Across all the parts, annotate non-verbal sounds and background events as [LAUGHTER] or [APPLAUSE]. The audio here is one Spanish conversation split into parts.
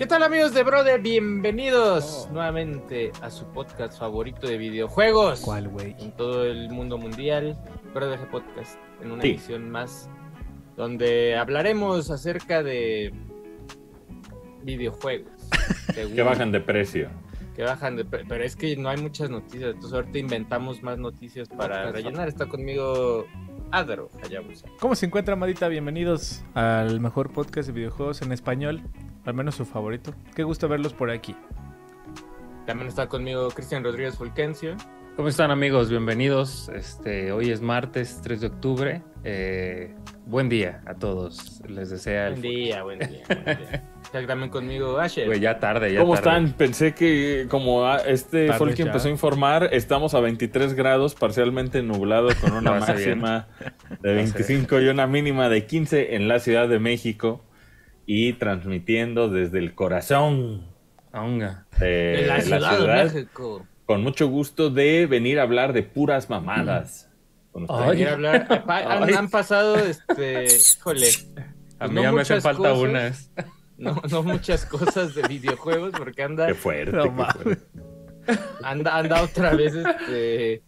¿Qué tal amigos de Brother? Bienvenidos nuevamente a su podcast favorito de videojuegos. ¿Cuál, güey? En todo el mundo mundial, Brother Podcast, en una Sí. edición más donde hablaremos acerca de videojuegos. [LAUGHS] Que bajan de precio. que bajan de pre- pero es que no hay muchas noticias, entonces ahorita inventamos más noticias para rellenar. Está conmigo Adro Hayabusa. ¿Cómo se encuentra, Madita? Bienvenidos al mejor podcast de videojuegos en español, al menos su favorito. Qué gusto verlos por aquí. También está conmigo Cristian Rodríguez Fulgencio. ¿Cómo están amigos? Bienvenidos. Este, hoy es martes 3 de octubre. Eh, buen día a todos. Les desea el... Buen día, buen día. buen día. [LAUGHS] Está también conmigo Asher. Güey, ya tarde, ya ¿Cómo tarde. están? Pensé que como ah, este fue el que ya. empezó a informar, estamos a 23 grados, parcialmente nublado, con [LAUGHS] una bien. máxima de Lo hace 25 y una mínima de 15 en la Ciudad de México y transmitiendo desde el corazón Onga. de en la la Ciudad, ciudad, de México. con mucho gusto de venir a hablar de puras mamadas. Con ustedes. Ay. Venir a hablar. [LAUGHS] Han, Ay. han pasado, este, híjole, A mí no ya me hace muchas falta cosas. unas. [LAUGHS] no, no muchas cosas de videojuegos porque anda, Qué fuerte, No qué fuerte. anda, anda otra vez, este,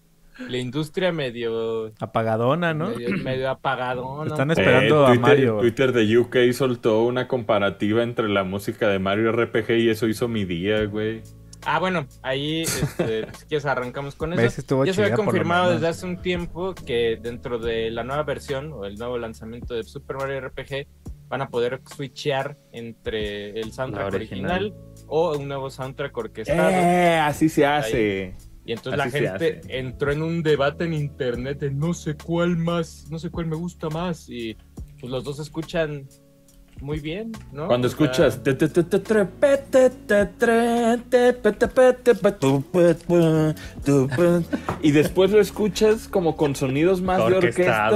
la industria medio, Apagadona, ¿no? medio, medio apagadona. Están poco. esperando a Mario. Twitter de UK soltó una comparativa entre la música de Mario RPG y eso hizo mi día, güey. Ah, bueno, ahí, este, [LAUGHS] si quieres arrancamos con eso. Ya se había confirmado desde hace un tiempo que dentro de la nueva versión o el nuevo lanzamiento de Super Mario RPG van a poder switchear entre el soundtrack original. o un nuevo soundtrack orquestado. Eh, así se hace. Y entonces así la gente entró en un debate en internet de no sé cuál más, no sé cuál me gusta más. Y pues los dos escuchan muy bien, ¿no? Cuando escuchas y después lo escuchas como con sonidos más de orquesta.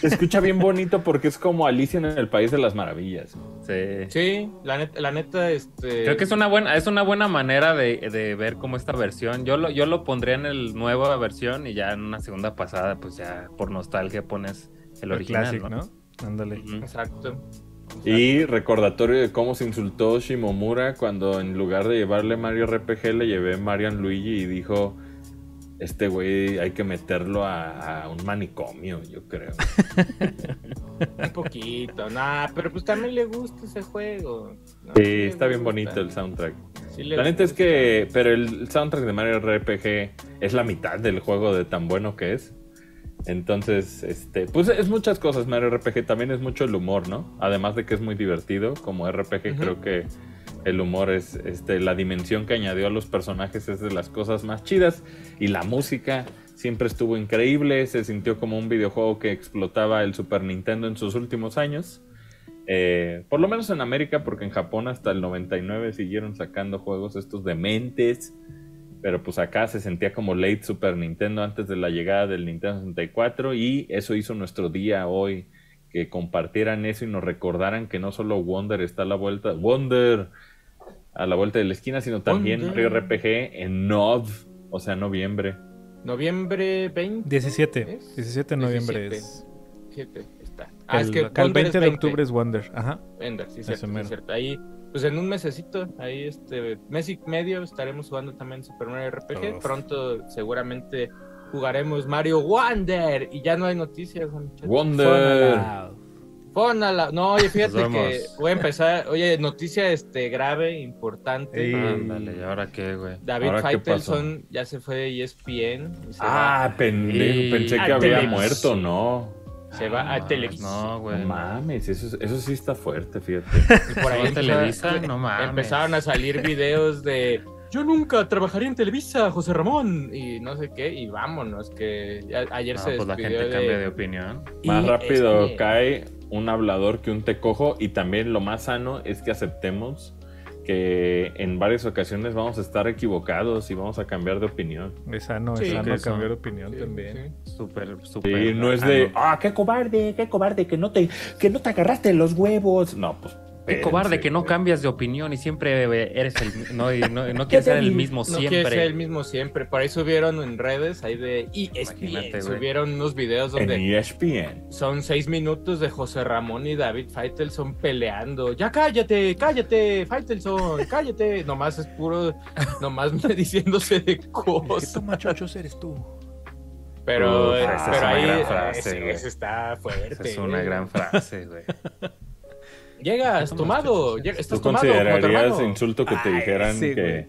Se escucha bien bonito porque es como Alicia en el País de las Maravillas. Sí. Sí, la neta, la neta este. Creo que es una buena, es una buena manera de, de ver cómo esta versión. Yo lo, yo lo pondría en el nueva versión y ya en una segunda pasada, pues ya por nostalgia pones el El original, clásico, ¿no? ¿no? Ándale. Exacto. Y recordatorio de cómo se insultó Shimomura cuando en lugar de llevarle Mario RPG le llevé Marian Luigi y dijo, este güey hay que meterlo a, a un manicomio, yo creo. [LAUGHS] Un poquito, nah, pero pues también le gusta ese juego. ¿no? Sí, está bien gusta. bonito el soundtrack. Sí La neta es que, pero el soundtrack de Mario RPG es la mitad del juego de tan bueno que es. Entonces, este, pues es muchas cosas Mario RPG, también es mucho el humor, ¿no? Además de que es muy divertido, como RPG creo que el humor es, este, la dimensión que añadió a los personajes es de las cosas más chidas y la música siempre estuvo increíble, se sintió como un videojuego que explotaba el Super Nintendo en sus últimos años. Eh, por lo menos en América, porque en Japón hasta el 99 siguieron sacando juegos estos dementes. Pero pues acá se sentía como late Super Nintendo antes de la llegada del Nintendo 64 y eso hizo nuestro día hoy, que compartieran eso y nos recordaran que no solo Wonder está a la vuelta, Wonder a la vuelta de la esquina, sino también Wonder. RPG en Nov, o sea, noviembre. Noviembre 20. 17. ¿Es? 17 de noviembre 17. es. Siete, está. Ah, el, es que acá el Wonder es 20 de octubre es Wonder. Ajá. Wonder, sí, cierto, sí, cierto. Ahí, pues en un mesecito, ahí este mes y medio estaremos jugando también Super Mario RPG. Uf. Pronto seguramente jugaremos Mario Wonder y ya no hay noticias, muchachos. Wonder. Pónala. No, oye, fíjate que voy a empezar. Oye, noticia este grave, importante. Ándale, ¿y ahora qué, güey? David ¿Ahora qué Faitelson ya se fue de ESPN. y se va, Ah, pendejo, Y- pensé Ah, que había Televis. muerto, no. se va a No, Televisa. No, No güey. mames, eso, eso sí está fuerte, fíjate. Y por [LAUGHS] ahí ¿Solo empeza- Televisa? No mames. empezaron a salir videos de yo nunca trabajaría en Televisa, José Ramón, y no sé qué, y vámonos, que ya- ayer No, se pues la gente de- cambia de opinión. Y Más es rápido que- cae un hablador que un tecojo y también lo más sano es que aceptemos que en varias ocasiones vamos a estar equivocados y vamos a cambiar de opinión. Es sano, Sí, es sano eso- cambiar de opinión Sí, también. sí. Súper, súper. Y no es de, Ah, ah, qué cobarde, qué cobarde, que no te, que no te agarraste los huevos. No, pues Qué cobarde que no cambias de opinión y siempre eres el. No, y no, no [LAUGHS] quieres ser el mismo No siempre. quiere ser el mismo siempre. Por ahí subieron en redes ahí de ESPN. Subieron unos videos En donde ESPN. son seis minutos de José Ramón y David Faitelson peleando. Ya cállate, cállate, Faitelson, cállate. [LAUGHS] Nomás es puro, nomás [LAUGHS] diciéndose de ¿Qué cosas. toma chochos eres tú? Pero, Uf, eh, esa es pero una ahí gran frase, ese- güey. ese está fuerte. Esa es una gran frase, güey. Llegas ¿Qué tomas tomado, chochos? llega- ¿Tú estás tomado. considerarías insulto que te Ay, dijeran sí, que,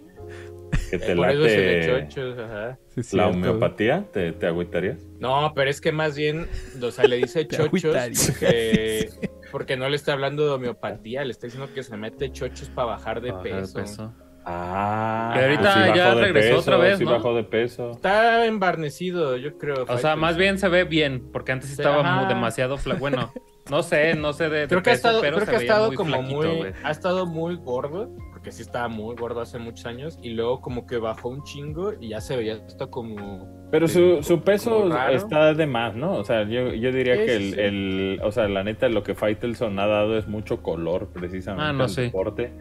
que te Eh, late chochos, ajá. Sí, la homeopatía? ¿Te, te agüitarías? No, pero es que más bien, o sea, le dice [LAUGHS] chochos agüitaría. porque, no le está hablando de homeopatía, le está diciendo que se mete chochos para bajar de Bajar de peso. peso. Ah, Que ahorita pues sí ya regresó peso, otra vez, sí ¿no? bajó de peso. Está embarnecido, yo creo. O sea, más bien se ve bien, porque antes Sí, estaba ajá. demasiado flaco. Bueno, [LAUGHS] no sé, no sé de, de Creo que ha estado, pero creo se que ha estado muy como flaquito, muy, ha estado muy gordo, porque sí estaba muy gordo hace muchos años, y luego como que bajó un chingo y ya se veía hasta como... Pero su, su peso está de más, ¿no? O sea, yo, yo diría Sí, que el, sí. el- o sea, la neta, lo que Faitelson ha dado es mucho color precisamente Ah, no, al sí. deporte.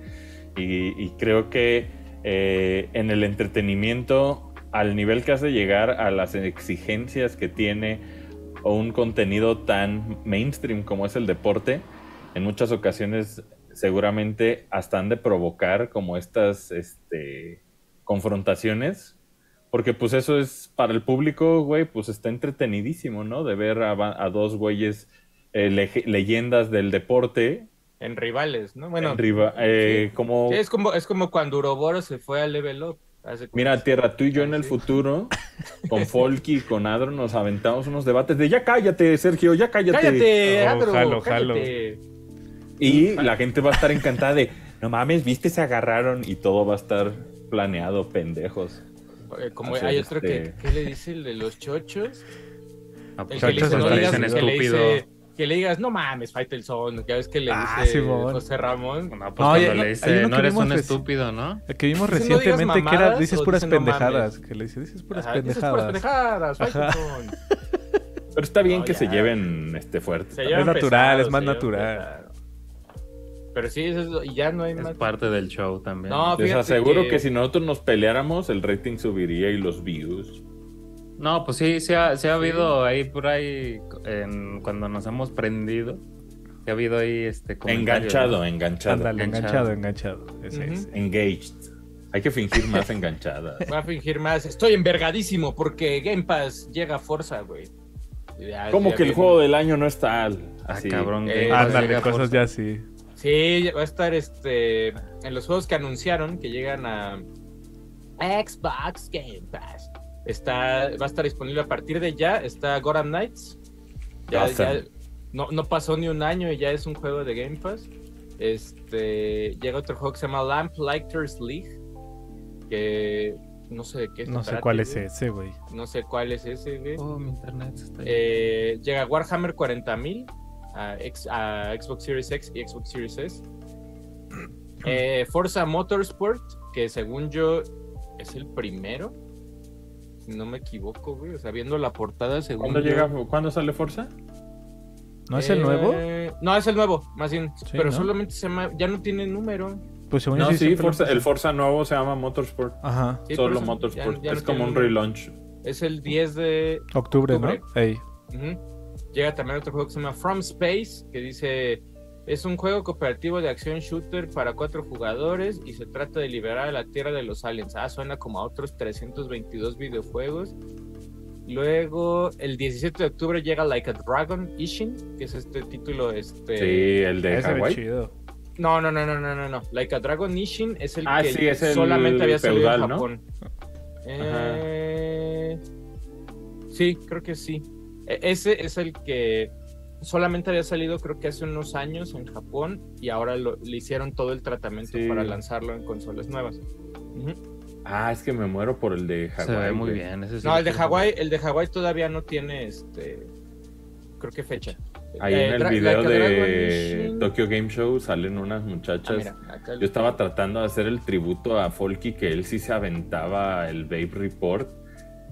Y, y creo que eh, en el entretenimiento, al nivel que hace llegar a las exigencias que tiene o un contenido tan mainstream como es el deporte, en muchas ocasiones seguramente hasta han de provocar como estas este, confrontaciones porque pues eso es para el público, güey, pues está entretenidísimo, ¿no? De ver a, a dos güeyes eh, lege- leyendas del deporte. En rivales, ¿no? Bueno, en riva- eh, como... sí, es como, es como cuando Uroboro se fue a Level Up. Mira, Tierra, tú y yo en el futuro, [LAUGHS] con Folky y con Adro, nos aventamos unos debates de ya cállate, Sergio, ya cállate. ¡Cállate, Oh, Adro! jalo, cállate! Y la gente va a estar [LAUGHS] encantada de, no mames, viste, se agarraron y todo va a estar planeado, pendejos. Eh, Como hay otro que, este- ¿qué le dice el de los chochos? Ah, El pues, que le Chochos dice, no dicen estúpido. Que le digas, no mames, Faitelson, ya ves que le Ah, dice Simón. José Ramón. No, pues No, cuando hay- le dice, no eres un reci- estúpido, ¿no? El que vimos no recientemente que era dices puras no pendejadas. que le dice, dices puras Ajá, dices puras pendejadas. pendejadas. Faitelson. [LAUGHS] Pero está bien No, que ya. se lleven este fuerte. Se también. llevan natural, es más natural. Pero sí, eso es ya no hay Es más. parte del show también. No, Les aseguro que... que si nosotros nos peleáramos, el rating subiría y los views. No, pues sí, sí ha, sí ha habido ahí por ahí, en- cuando nos hemos prendido, sí ha habido ahí este Enganchado, ¿no? enganchado. Ándale, Enganchado. enganchado, enganchado. Ese es. Engaged. Hay que fingir más enganchada. [LAUGHS] Va a fingir más. Estoy envergadísimo porque Game Pass llega a Forza, güey. Ya- Como ya que el viene. juego del año no está al- Ah, así. cabrón. Eh, Game Pass Ándale, cosas ya así. Sí, va a estar este en los juegos que anunciaron que llegan a Xbox Game Pass. Está, va a estar disponible a partir de ya. Está Gotham Knights. Ya, no, no pasó ni un año y ya es un juego de Game Pass. Este llega otro juego que se llama Lamp Lighters League. Que no sé de qué No sé cuál es ese, güey. No sé cuál es ese, güey. Oh, mi internet está Eh, llega Warhammer 40.000 a, X- a Xbox Series X y Xbox Series S. Eh, Forza Motorsport, que según yo es el primero. Si no me equivoco, güey. O sea, viendo la portada, según ¿Cuándo, yo- llega, ¿Cuándo sale Forza? ¿No es el Eh, nuevo? No, es el nuevo, más bien. Sí, pero ¿no? solamente se llama. Ya no tiene número. Pues según yo No, sí, lo Forza- el Forza nuevo se llama Motorsport. Ajá. Sí, Solo eso, Motorsport. ya- ya no es como un relaunch. Es el 10 de Octubre, Octubre. ¿no? Llega también otro juego que se llama From Space, que dice, es un juego cooperativo de acción shooter para cuatro jugadores y se trata de liberar a la Tierra de los aliens. Ah, suena como a otros 322 videojuegos. Luego, el 17 de octubre llega Like a Dragon Ishin, que es este título, este... Sí, el de Hawái. chido. No, no, no, no, no, no, no. Like a Dragon Ishin es el Ah, que sí, es el solamente había salido feudal, en ¿no? Japón. Eh, Sí, creo que sí. E- Ese es el que solamente había salido creo que hace unos años en Japón y ahora lo- le hicieron todo el tratamiento Sí. para lanzarlo en consolas nuevas. Ah, es que me muero por el de Hawái. Se ve muy bien. ese sí No, el de Hawái, el de Hawái todavía no tiene este creo que fecha. Ahí Eh, en el video de Tokyo Game Show salen unas Ah, muchachas. mira, acá Yo estaba tratando de hacer el tributo a Folky, que él sí se aventaba el Babe Report.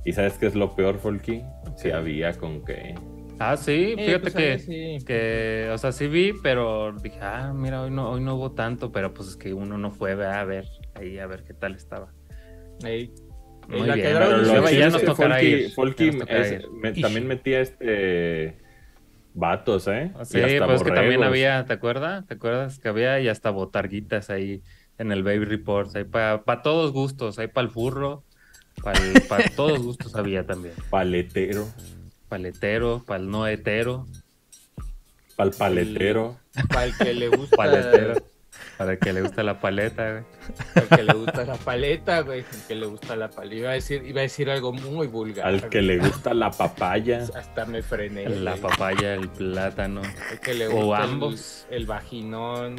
¿Y sabes qué es lo peor, Folky? Ok. había con que... Ah, sí, Eh, fíjate pues, que, ahí sí. que, o sea, sí vi, pero dije, ah, mira, hoy no, hoy no hubo tanto, pero pues es que uno no fue ¿verdad? a ver, ahí a ver qué tal estaba. Ey. Muy Y la bien, Pero lo ya nos tocará Folky, ir, Folky ya nos tocará es- ir. me- también metía este vatos, ¿eh? Y Sí, pues que también borregos. había, ¿te acuerdas? ¿Te acuerdas que había y hasta botarguitas ahí en el Baby Reports, ahí para todos gustos, ahí para el furro, para todos gustos había también. [LAUGHS] paletero, Paletero, para el no hetero, pal paletero. Para el que le [LAUGHS] gusta. paletero, para el que le gusta la paleta, güey. Al que le gusta la paleta, güey. Al que le gusta la paleta. Iba a decir, iba a decir algo muy vulgar. Al que le gusta la papaya. [LAUGHS] Hasta me frené. La güey. papaya, el plátano, Al que le o gusta el- ambos. El, vaginón.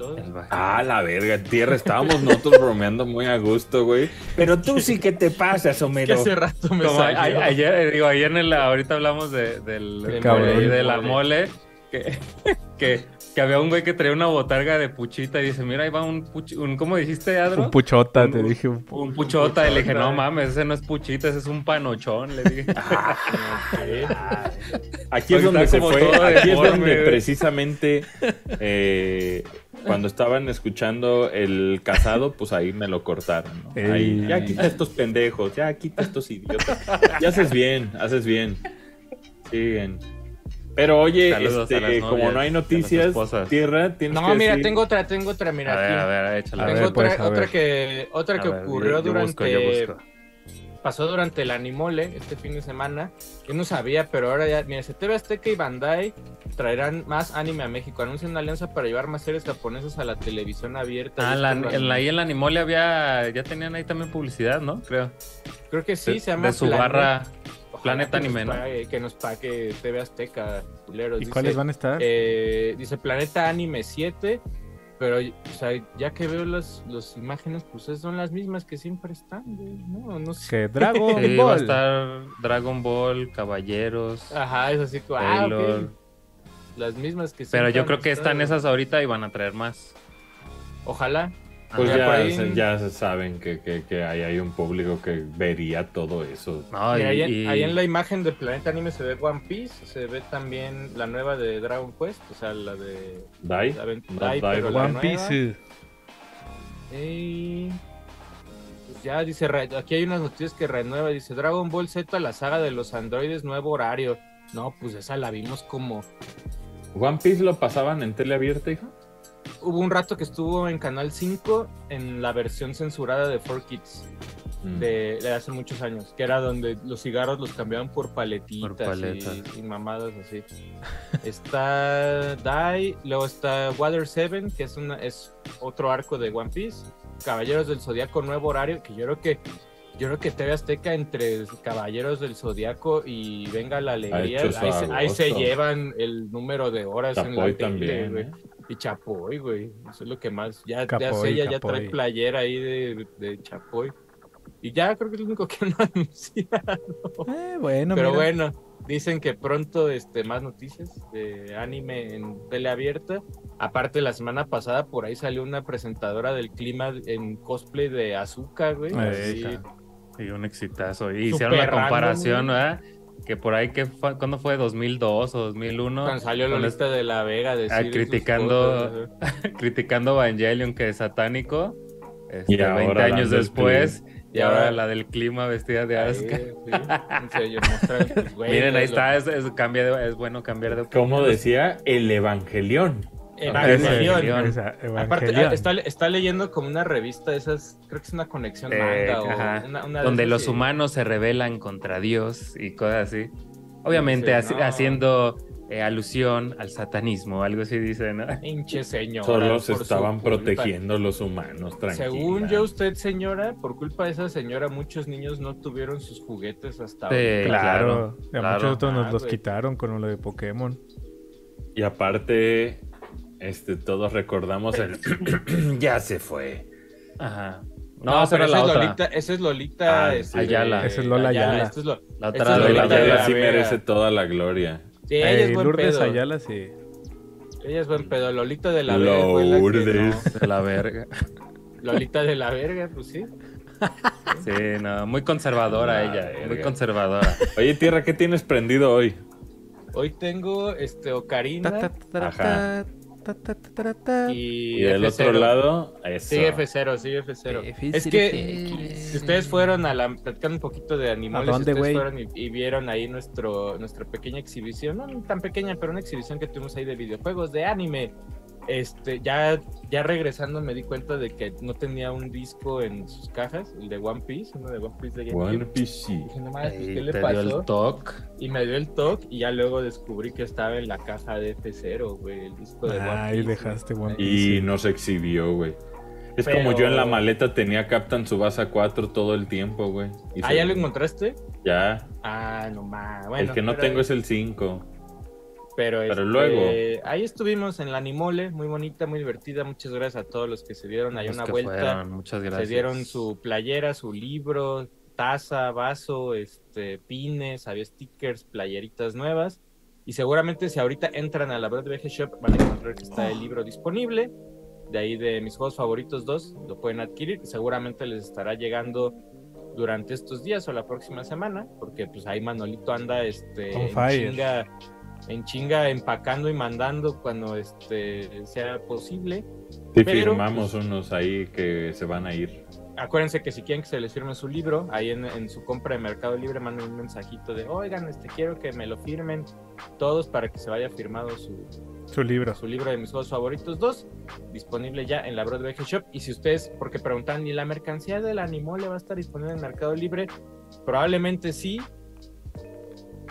Todo. Ah, la verga, tierra, estábamos nosotros bromeando muy a gusto, güey. Pero tú sí que te pasas, que Homero. hace rato me Como salió. a- ayer, eh, digo, ayer en el, ahorita hablamos de, del, de, de la mole. mole, que, que, que había un güey que traía una botarga de puchita y dice, mira, ahí va un, puch- un ¿cómo dijiste, Adro? Un puchota, Un- te dije. Un pu- Un puchota, y le dije, no mames, ese no es puchita, ese es un panochón, le dije. [LAUGHS] Ok. Aquí es donde se fue, aquí es donde precisamente [LAUGHS] eh, cuando estaban escuchando el casado, pues ahí me lo cortaron. ¿no? Ahí, ya quita estos pendejos, ya quita estos idiotas. Ya haces bien, haces bien. Siguen. Pero oye, Saludos este, como no hay noticias, tierra, tienes No, que mira, decir- tengo otra, tengo otra, mira. A ver, aquí. a ver, échala. A Tengo ver, otra, pues, a otra ver. que, otra A que ver, ocurrió yo- yo busco, durante. yo busco. Pasó durante el Animole este fin de semana. Yo no sabía, pero ahora ya. Mira, se TV Azteca y Bandai traerán más anime a México. Anuncian una alianza para llevar más series japonesas a la televisión abierta. Ah, la, la, ahí la Animole había, ya tenían ahí también publicidad, ¿no? Creo. Creo que sí, de, se llama. de su Planet. barra Ojalá Planet que nos Anime, ¿no? pague- Que nos pague TV Azteca, culeros. ¿Y Dice, cuáles van a estar? eh, dice Planeta Anime 7. Pero, o sea, ya que veo las, las imágenes, pues es- son las mismas que siempre están, güey, ¿no? No sé. Que Dragon [LAUGHS] Sí, va a Ball. estar Dragon Ball, Caballeros, Ajá, es así como, ah, ok. Taylor. Las mismas que Pero siempre yo han creo que están esas ahorita y van a traer más. Ojalá. Pues ya, por ahí- se- ya se saben que, que, que ahí hay un público que vería todo eso. No, y, ahí, en- y- ahí en la imagen de Planeta Anime se ve One Piece, se ve también la nueva de Dragon Quest, o sea, la de ¿Dai? la Dai, Dai, pero la One nueva. Piece. Y pues ya dice, aquí hay unas noticias que renueva, dice Dragon Ball Z, la saga de los androides, nuevo horario. No, pues esa la vimos como... ¿One Piece lo pasaban en tele abierta, hijo? Hubo un rato que estuvo en Canal 5 en la versión censurada de 4Kids. Mm. de, de hace muchos años, que era donde los cigarros los cambiaban por paletitas, Por paletas. Y, y mamadas así. está Die, luego está Water 7, que es una es otro arco de One Piece, Caballeros del Zodiaco nuevo horario, que yo creo que yo creo que TV Azteca entre Caballeros del Zodiaco y Venga la Alegría, ahí se, ahí se agosto. llevan el número de horas en la tele, también. ¿eh? Y Chapoy, güey. Eso es lo que más. Ya, ya Capoy, sé, ella ya trae playera ahí de, de Chapoy. Y ya creo que es lo único que han [LAUGHS] anunciado. Eh, bueno, Pero mira. bueno, dicen que pronto este, más noticias de anime en tele abierta. Aparte, la semana pasada por ahí salió una presentadora del clima en cosplay de Azúcar, güey. Eh, Así, Sí, un exitazo. Y hicieron la comparación. ¿verdad? Que por ahí, que fue, ¿cuándo fue? ¿2002 o 2001? cuando salió Cuando Lolita de la Vega decir Ah, criticando- cosas, [LAUGHS] criticando Evangelion que es satánico. Este, Y ahora 20 la años después. Y Y ahora ahora- la del clima vestida de Asuka. sí, güey, [LAUGHS] Miren, ahí está, es, es- cambia de- es bueno cambiar de opinión. Como decía, el Evangelión. Evangelion. Evangelion. Esa, Aparte, Evangelion. está, está leyendo como una revista, esas, creo que es una conexión Eh, manga o ajá. una, una de donde los que- humanos se rebelan contra Dios y cosas así. Obviamente Sí, haci- no. haciendo eh, alusión al satanismo, algo así dice, ¿no? [LAUGHS] Pinche señora. Solo se estaban protegiendo los humanos, tranquila. Según yo, usted, señora, por culpa de esa señora, muchos niños no tuvieron sus juguetes hasta Sí, ahora. Claro, a claro. muchos otros nos Ah, los quitaron con lo de Pokémon. Y aparte, este, todos recordamos el... [CLEARS THROAT] ya se fue. Ajá. No, No, esa pero esa es otra. Lolita, esa es Lolita Ah, este, Ayala. Esa es Lola Ayala. esta es lo- La otra es Lola Ayala la sí merece toda la gloria. Sí, ella es buen Lourdes pedo. Ayala, sí. Ella es buen pedo. Lolita de la la que Lourdes. De la verga. no. Lolita de la verga, pues sí. Sí, no, muy conservadora La ella, muy verga. conservadora. Oye, Tierra, ¿qué tienes prendido hoy? Hoy tengo este Ocarina Ta, ta, ta, Ajá. Ta, ta, ta, ta, ta. y, Y del F0. otro lado, eso. Sí, F0, sí, F0. F0. Es que si ustedes fueron a la platicando un poquito de animales, ¿A dónde, si ustedes fueron y, y vieron ahí nuestro nuestra pequeña exhibición, no tan pequeña, pero una exhibición que tuvimos ahí de videojuegos de anime. Este, ya ya regresando me di cuenta de que no tenía un disco en sus cajas, el de One Piece, uno de One Piece de One GameCube. Piece. sí. Dije, no mames, pues, Ahí ¿qué le te dio pasó? el toque. Y me dio el toque y ya luego descubrí que estaba en la caja de F0, güey, el disco de One Ahí Piece. dejaste One Ahí. Piece. Y nos exhibió, güey. Es Pero- como yo en la maleta tenía Captain Subasa 4 todo el tiempo, güey. Y Ah, se- ¿ya lo encontraste? Ya. Ah, no más. Bueno, el que no pero- tengo es el 5. Pero, Pero este, luego. Ahí estuvimos en la Animole, muy bonita, muy divertida. Muchas gracias a todos los que se dieron ahí una vuelta. fueron, Muchas gracias. Se dieron su playera, su libro, taza, vaso, este, pines, había stickers, playeritas nuevas. Y seguramente si ahorita entran a la Broad VG Shop van a encontrar que está el libro disponible. De ahí de mis juegos favoritos 2, lo pueden adquirir. Seguramente les estará llegando durante estos días o la próxima semana, porque pues ahí Manolito anda este, en chinga, en chinga empacando y mandando cuando este sea posible. Sí, Pero, firmamos unos ahí que se van a ir. Acuérdense que si quieren que se les firme su libro, ahí en, en su compra de Mercado Libre manden un mensajito de, oigan, este quiero que me lo firmen todos para que se vaya firmado su, Su libro. su libro de mis juegos favoritos 2, disponible ya en la Broad VG Shop. Y si ustedes, porque preguntan, ¿y la mercancía del Animole va a estar disponible en Mercado Libre? Probablemente sí,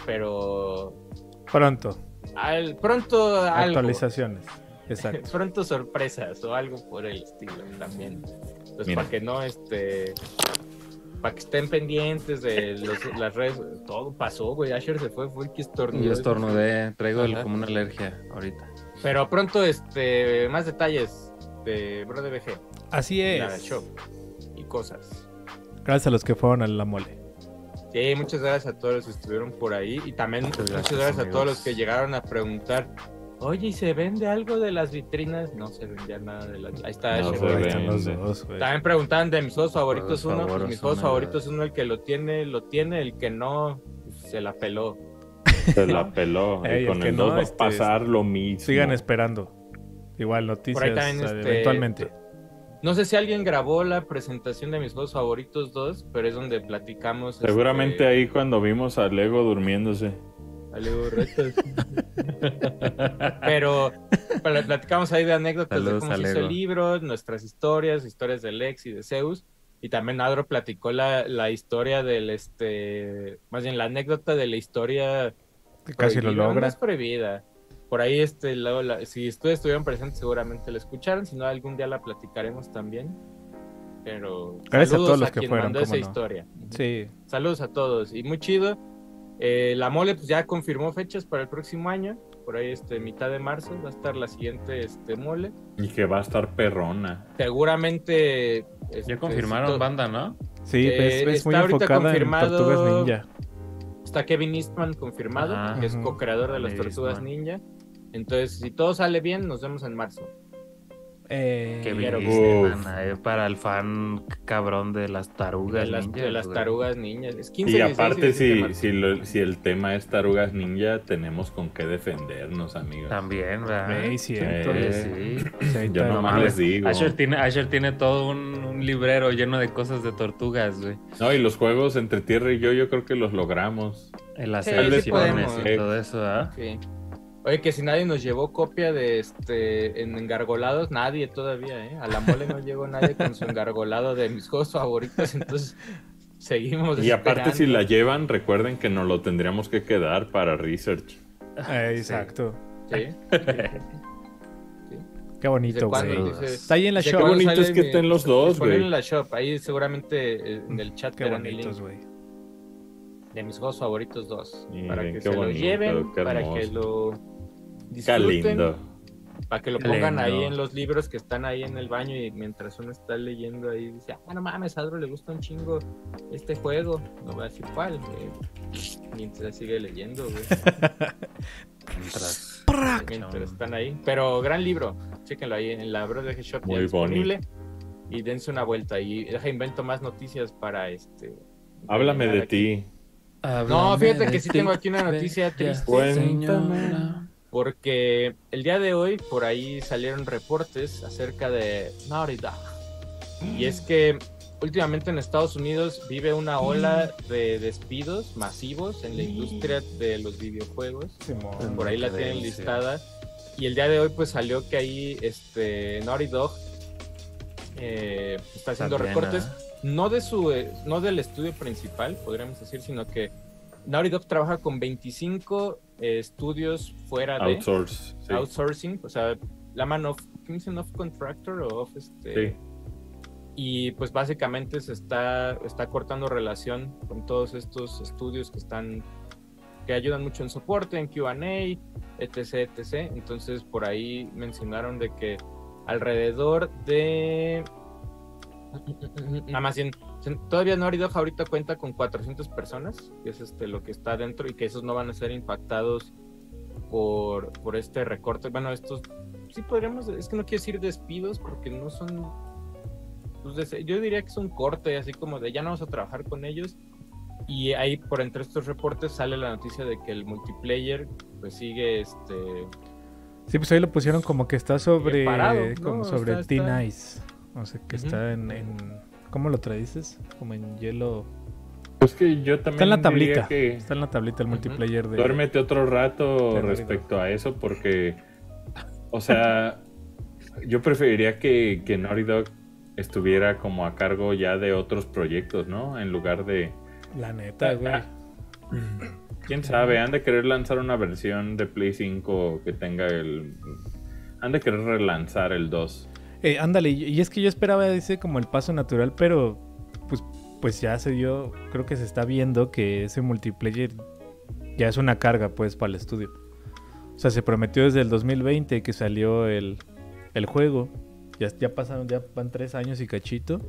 pero Pronto. al, pronto algo. Actualizaciones. Exacto. [LAUGHS] Pronto sorpresas o algo por el estilo también. Mira. para que no, este. Para que estén pendientes de los- las redes. Todo pasó, güey. Asher se fue, fue el que estornudó. Yo estornudé, traigo el- como una alergia ahorita. Pero pronto, este. Más detalles de Bro de VG. Así La es. y cosas. Gracias a los que fueron a la mole. Sí, muchas gracias a todos los que estuvieron por ahí. Y también Muchas muchas gracias, a todos los que llegaron a preguntar. Oye, ¿y se vende algo de las vitrinas? No se vendía nada de las. Ahí está No güey. Los dos. También preguntaban de mis juegos favoritos uno. pues, mis juegos favoritos uno, el que lo tiene, lo tiene, el que no, pues, se la peló. Se la [LAUGHS] peló. Ey, y el con que el no, 2 va a este, pasar lo mismo. Sigan esperando. Igual noticias también, este, eventualmente. No sé si alguien grabó la presentación de mis juegos favoritos 2, pero es donde platicamos. Seguramente este, ahí cuando vimos a Lego durmiéndose. Alego Retos. [LAUGHS] pero, pero platicamos ahí de anécdotas Saludos de cómo a se hizo Lego. el libro, nuestras historias, historias de Lex y de Zeus. Y también Adro platicó la, la historia del este, más bien la anécdota de la historia Que casi lo No logra. es prohibida. Por ahí, este, luego la- si ustedes estuvieron presentes, seguramente la escucharon. Si no, algún día la platicaremos también. Pero Gracias a todos los que quien fueron, mandó esa no. historia. Sí. Saludos a todos. Y muy chido. Eh, la mole pues ya confirmó fechas para el próximo año. Por ahí, este, mitad de marzo va a estar la siguiente este, mole. Y que va a estar perrona. Seguramente. este, Ya confirmaron to- banda, ¿no? Sí, Eh, es, es está muy ahorita enfocada en confirmado- Tortugas Ninja. Está Kevin Eastman confirmado, Ajá. que es co-creador de las Tortugas Eastman. Ninja. Entonces, si todo sale bien, nos vemos en marzo. Eh, Que Pero- viniste, Uf. mana, eh, para el fan cabrón de las tarugas. de las, ninjas, de las tarugas niñas. Es 15, Y 16 aparte, 17 de si, marzo. si, lo- si el tema es tarugas ninja, tenemos con qué defendernos, amigos. También, ¿verdad? Cierto. Eh, Sí. Sí, Yo nomás les digo. Asher tiene, Asher tiene todo un, un librero lleno de cosas de tortugas, güey. No, y los juegos entre tierra y yo, yo creo que los logramos. En las Sí, sí y todo eso, ¿ah? Sí. Oye, que si nadie nos llevó copia de este en engargolados, nadie todavía, ¿eh? A la mole no llegó nadie con su engargolado de mis juegos favoritos, entonces seguimos. Y aparte, si la llevan, recuerden que nos lo tendríamos que quedar para research. Eh, exacto. Sí. Qué bonito, güey. Está ahí en la shop. Qué bonito es que estén los dos, güey. en la shop, ahí seguramente eh, en el chat Qué bonitos, güey. de mis juegos favoritos dos. Miren, para que se lo bonito, lleven, qué para que hermoso. Lo Qué disfruten. lindo. Para que lo pongan ahí en los libros que están ahí en el baño y mientras uno está leyendo ahí dice, ah, no mames, a Adro le gusta un chingo este juego. No voy a decir cuál. eh, Mientras sigue leyendo, güey. [LAUGHS] Mientras- mientras están ahí. Pero gran libro. Chéquenlo ahí en la Brother Shop. Muy disponible. Y dense una vuelta. Y deja invento más noticias para este. Háblame de ti. No, fíjate que sí tengo aquí una noticia triste. Cuéntame. Porque el día de hoy por ahí salieron reportes acerca de Naughty Dog. Y es que últimamente en Estados Unidos vive una ola de despidos masivos en la industria de los videojuegos. Simón. Por ahí la tienen listada. Y el día de hoy pues salió que ahí este Naughty Dog eh, está haciendo También, recortes. No de su eh, no del estudio principal, podríamos decir, sino que Naughty Dog trabaja con 25 eh, estudios fuera de. Sí. outsourcing, o sea, la mano ¿qué dicen? Off contractor o off este Sí. y pues básicamente se está, está cortando relación con todos estos estudios que están que ayudan mucho en soporte, en QA, etc, etc. Entonces por ahí mencionaron de que alrededor de [CLEARS THROAT] nada más bien todavía Naughty Dog ahorita cuenta con 400 personas, que es este lo que está dentro y que esos no van a ser impactados por, por este recorte. Bueno, estos sí podríamos, es que no quiero decir despidos porque no son pues, yo diría que es un corte, así como de ya no vamos a trabajar con ellos. Y ahí por entre estos reportes sale la noticia de que el multiplayer pues sigue este Sí, pues ahí lo pusieron como que está sobre. parado, ¿no? Como sobre Está- Teen está- Ice. O sea, que está en, en- ¿Cómo lo traduces? Como en hielo. Pues que yo también Está en la tablita. que Está en la tablita el multiplayer de. duérmete otro rato de respecto a eso porque, o sea, yo preferiría que, que Naughty Dog estuviera como a cargo ya de otros proyectos, ¿no? En lugar de... La neta, güey. Ah, ¿Quién sabe? Han de querer lanzar una versión de Play 5 que tenga el... Han de querer relanzar el 2. Eh, ándale, y y es que yo esperaba ese como el paso natural, pero pues, pues ya se dio, creo que se está viendo que ese multiplayer ya es una carga pues para el estudio. O sea, se prometió desde el 2020 que salió el, el juego. Ya, ya pasaron, ya van tres años y cachito.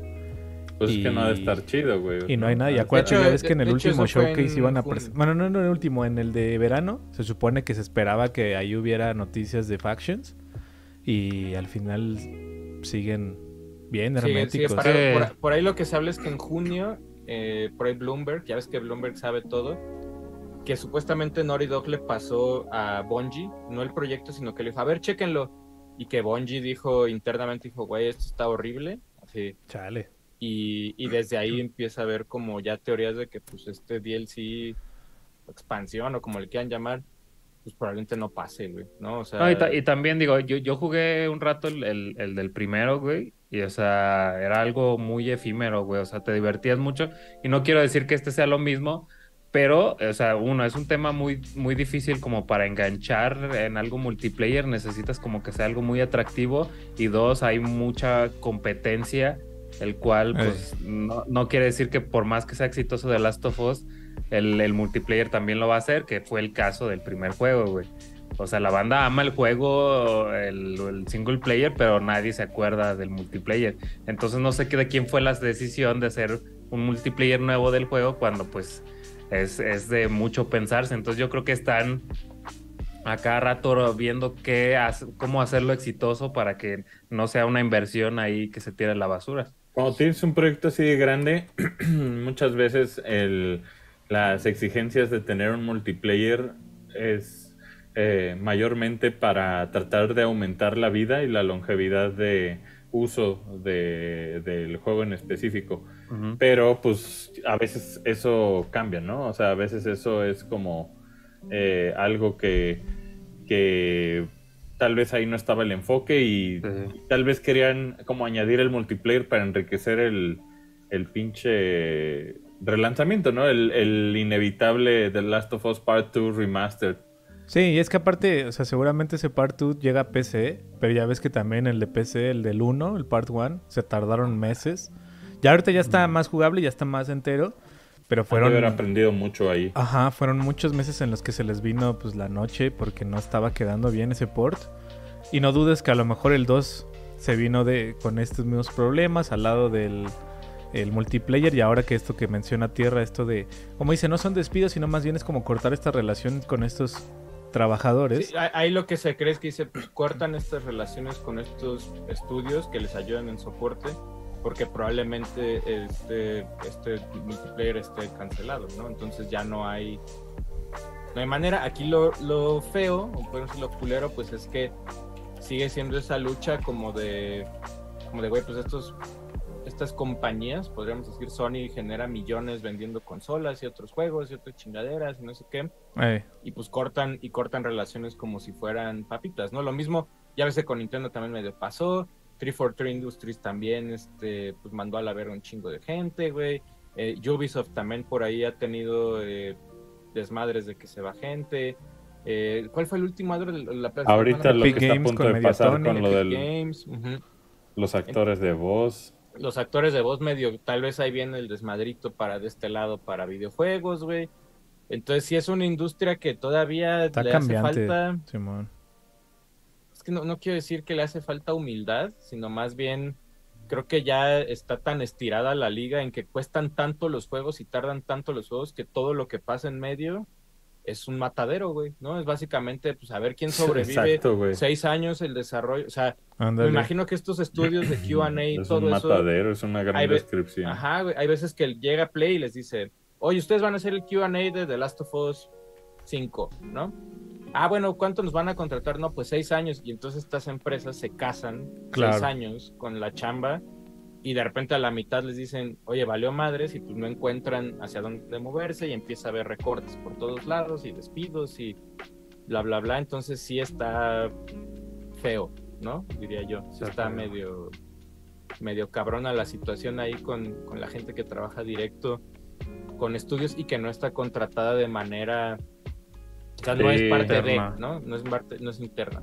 Pues es que no ha de Y- estar chido, güey. Y no hay nada. Y acuérdate, hecho, ya ves que en el último showcase iban a presentar. Bueno, no, no en el último, en el de verano. Se supone que se esperaba que ahí hubiera noticias de factions. Y al final siguen bien sigue- sigue herméticos. parado. Sí. Por, por ahí lo que se habla es que en junio, eh, por ahí Bloomberg, ya ves que Bloomberg sabe todo, que supuestamente Naughty Dog le pasó a Bungie, no el proyecto, sino que le dijo, a ver, chéquenlo. Y que Bungie dijo internamente, dijo, güey, esto está horrible. Así, Chale. y, y desde ahí empieza a haber como ya teorías de que pues este DLC expansión o como le quieran llamar, pues probablemente no pase, güey, ¿no? O sea, No, y, ta- y también digo, yo, yo jugué un rato el, el- el del primero, güey, y o sea, era algo muy efímero, güey, o sea, te divertías mucho, y no quiero decir que este sea lo mismo, pero, o sea, uno, es un tema muy, muy difícil como para enganchar en algo multiplayer, necesitas como que sea algo muy atractivo, y dos, hay mucha competencia, el cual, pues, no, no quiere decir que por más que sea exitoso de Last of Us, el, el multiplayer también lo va a hacer, que fue el caso del primer juego, güey. O sea, la banda ama el juego, el, el single player, pero nadie se acuerda del multiplayer. Entonces no sé de quién fue la decisión de hacer un multiplayer nuevo del juego cuando pues es, es de mucho pensarse. Entonces yo creo que están a cada rato viendo qué cómo hacerlo exitoso para que no sea una inversión ahí que se tire la basura. Cuando tienes un proyecto así de grande, [CLEARS THROAT] muchas veces el, las exigencias de tener un multiplayer es eh, mayormente para tratar de aumentar la vida y la longevidad de uso de- del juego en específico. Pero pues a veces eso cambia, ¿no? O sea, a veces eso es como eh, algo que, que tal vez ahí no estaba el enfoque y Sí. tal vez querían como añadir el multiplayer para enriquecer el, el pinche relanzamiento, ¿no? El, el inevitable The Last of Us Part 2 Remastered. Sí, y es que aparte, o sea, seguramente ese Part 2 llega a PC, pero ya ves que también el de PC, el del 1, el Part 1, se tardaron meses. Ya ahorita ya está más jugable, ya está más entero, pero Fueron... fueron... haber aprendido mucho ahí. Ajá, fueron muchos meses en los que se les vino pues la noche porque no estaba quedando bien ese port. Y no dudes que a lo mejor el 2 se vino de con estos mismos problemas al lado del el multiplayer y ahora que esto que menciona Tierra, esto de, como dice, no son despidos, sino más bien es como cortar esta relación con estos trabajadores. Sí, ahí- lo que se cree es que dice, pues cortan estas relaciones con estos estudios que les ayudan en soporte porque probablemente este, este multiplayer esté cancelado, ¿no? Entonces ya no hay no hay manera. Aquí lo, lo feo, o por lo culero, pues es que sigue siendo esa lucha como de, como de, güey, pues estos, estas compañías, podríamos decir, Sony genera millones vendiendo consolas y otros juegos y otras chingaderas y no sé qué. Y pues cortan, y cortan relaciones como si fueran papitas, ¿no? Lo mismo, ya ves que con Nintendo también medio pasó. 343 Industries también, este, pues mandó a la verga un chingo de gente, güey. Eh, Ubisoft también por ahí ha tenido eh, desmadres de que se va gente. Eh, ¿Cuál fue el último de la Ahorita lo que está a punto de pasar con lo del los actores de voz. Los actores de voz medio, tal vez ahí viene el desmadrito para de este lado para videojuegos, güey. Entonces sí es una industria que todavía le hace falta. Es que no, no quiero decir que le hace falta humildad, sino más bien creo que ya está tan estirada la liga en que cuestan tanto los juegos y tardan tanto los juegos que todo lo que pasa en medio es un matadero, güey, ¿no? Es básicamente, pues, a ver quién [LAUGHS] sobrevive seis años el desarrollo. O sea, me imagino que estos estudios de Q&A y todo eso... Es un matadero, es una gran descripción. Ajá, güey. Hay veces que llega Play y les dice, oye, ustedes van a hacer el Q&A de The Last of Us 5, ¿no? Ah, bueno, ¿cuánto nos van a contratar? No, pues seis años. Y entonces estas empresas se casan seis años con la chamba y de repente a la mitad les dicen, oye, valió madres y pues no encuentran hacia dónde moverse y empieza a haber recortes por todos lados y despidos y bla, bla, bla. Entonces sí está feo, ¿no? Diría yo. Sí está medio, medio cabrona la situación ahí con, con la gente que trabaja directo con estudios y que no está contratada de manera o sea, no es parte de, ¿no? No es, parte, no es interna.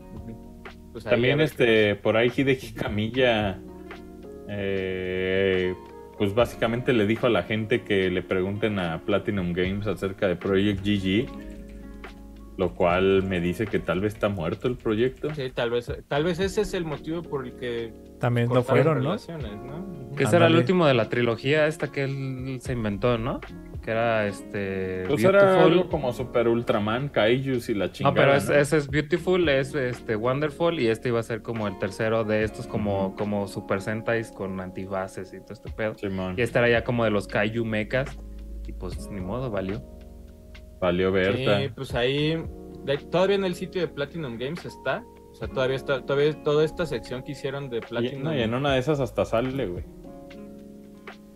Pues También este, por ahí Hideki Camilla, eh, pues básicamente le dijo a la gente que le pregunten a Platinum Games acerca de Project GG, lo cual me dice que tal vez está muerto el proyecto. Sí, tal vez, tal vez ese es el motivo por el que también no fueron, ¿no? ese era el último de la trilogía esta que él se inventó, ¿no? Que era este. Pues era algo como Super Ultraman, Kaijus y la chingada. No, pero ese es Beautiful, es este Wonderful y este iba a ser como el tercero de estos como, como Super Sentais con antibases y todo este pedo. y este era ya como de los Kaiju mechas y pues ni modo, valió. Valió Berta. Sí, pues ahí todavía en el sitio de Platinum Games está. O sea, todavía está, todavía toda esta sección que hicieron de Platinum. Y, en una de esas hasta sale, güey.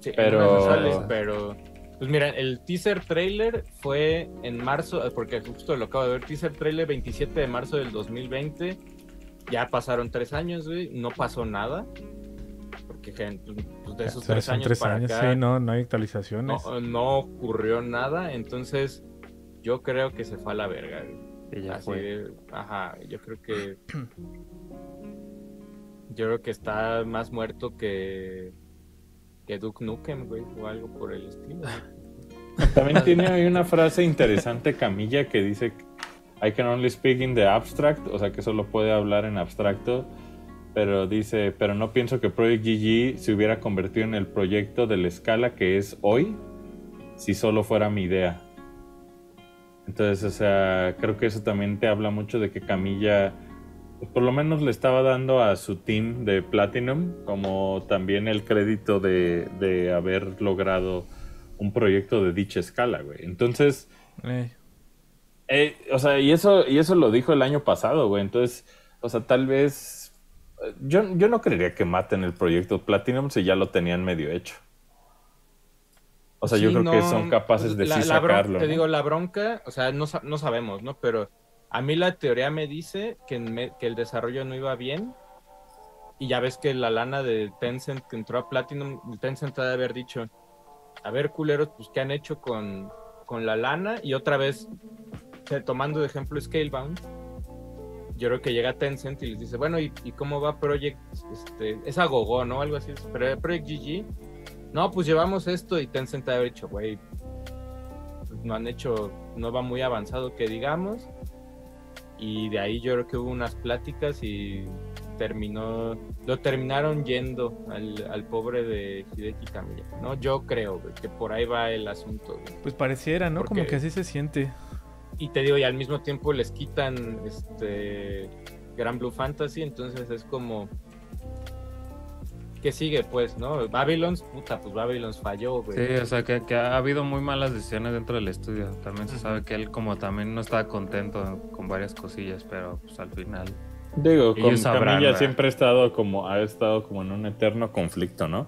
Sí, pero... Sale, pero pues mira, el teaser trailer fue en marzo, porque justo lo acabo de ver, teaser trailer 27 de marzo del 2020. Ya pasaron tres años, güey, no pasó nada. Porque pues, pues, de esos tres años para acá, sí, no, no hay actualizaciones. No, ocurrió nada, entonces yo creo que se fue a la verga, güey. fue. ajá, yo creo que... [CLEARS THROAT] yo creo que está más muerto que que Nukem, güey, o algo por el estilo. [LAUGHS] También tiene ahí una frase interesante, Camilla, que dice: I can only speak in the abstract, o sea que solo puede hablar en abstracto. Pero dice: Pero no pienso que Project GG se hubiera convertido en el proyecto de la escala que es hoy si solo fuera mi idea. Entonces, o sea, creo que eso también te habla mucho de que Camilla por lo menos le estaba dando a su team de Platinum como también el crédito de, haber logrado un proyecto de dicha escala, güey. Entonces, eh. Eh, o sea, y eso, y eso lo dijo el año pasado, güey. Entonces, o sea, tal vez, yo, yo no creería que maten el proyecto Platinum si ya lo tenían medio hecho. O sea, yo creo que son capaces de sí sacarlo. te digo, la bronca, o sea, no, no sabemos, ¿no? Pero a mí la teoría me dice que, el desarrollo no iba bien. Y ya ves que la lana de Tencent que entró a Platinum, Tencent ha de haber dicho, a ver culeros, pues qué han hecho con, la lana. Y otra vez, tomando de ejemplo Scalebound, yo creo que llega Tencent y les dice, bueno, ¿y, cómo va Project? Este, es a gogo, ¿no? Algo así. Pero Project GG, no, pues llevamos esto y Tencent ha dicho, güey, pues no han hecho, no va muy avanzado que digamos y de ahí yo creo que hubo unas pláticas y terminó, lo terminaron yendo al, pobre de Hideki Kamiya, ¿no? Yo creo que por ahí va el asunto. Pues pareciera, ¿no? Como que así se siente. Y te digo, y al mismo tiempo les quitan este Gran Blue Fantasy, entonces es como ¿qué sigue, pues, no? Babylons, puta, pues Babylons falló, güey. Sí, o sea, que, que ha habido muy malas decisiones dentro del estudio. También se sabe que él como también no estaba contento con varias cosillas, pero pues al final... Digo, con sabrán, Camilla ¿verdad? siempre ha estado como, ha estado como en un eterno conflicto, ¿no?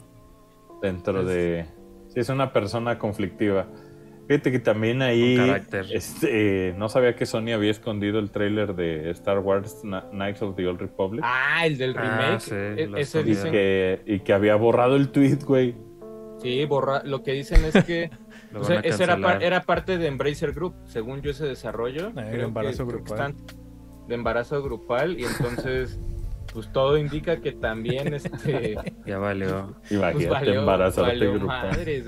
Dentro Es- de. Sí, es una persona conflictiva. Fíjate que también ahí. Este, no sabía que Sony había escondido el tráiler de Star Wars Knights of the Old Republic. Ah, el del Ah, remake. sí, E- y, que, y que había borrado el tweet, güey. sí, borra, lo que dicen es que [LAUGHS] o sea, ese era, par- era parte de Embracer Group, según yo ese desarrollo. Eh, creo embarazo que- creo que grupal. están de embarazo grupal y entonces [LAUGHS] pues todo indica que también este [LAUGHS] Ya valió. pues Imagínate valió, embarazarte valió grupal. madres.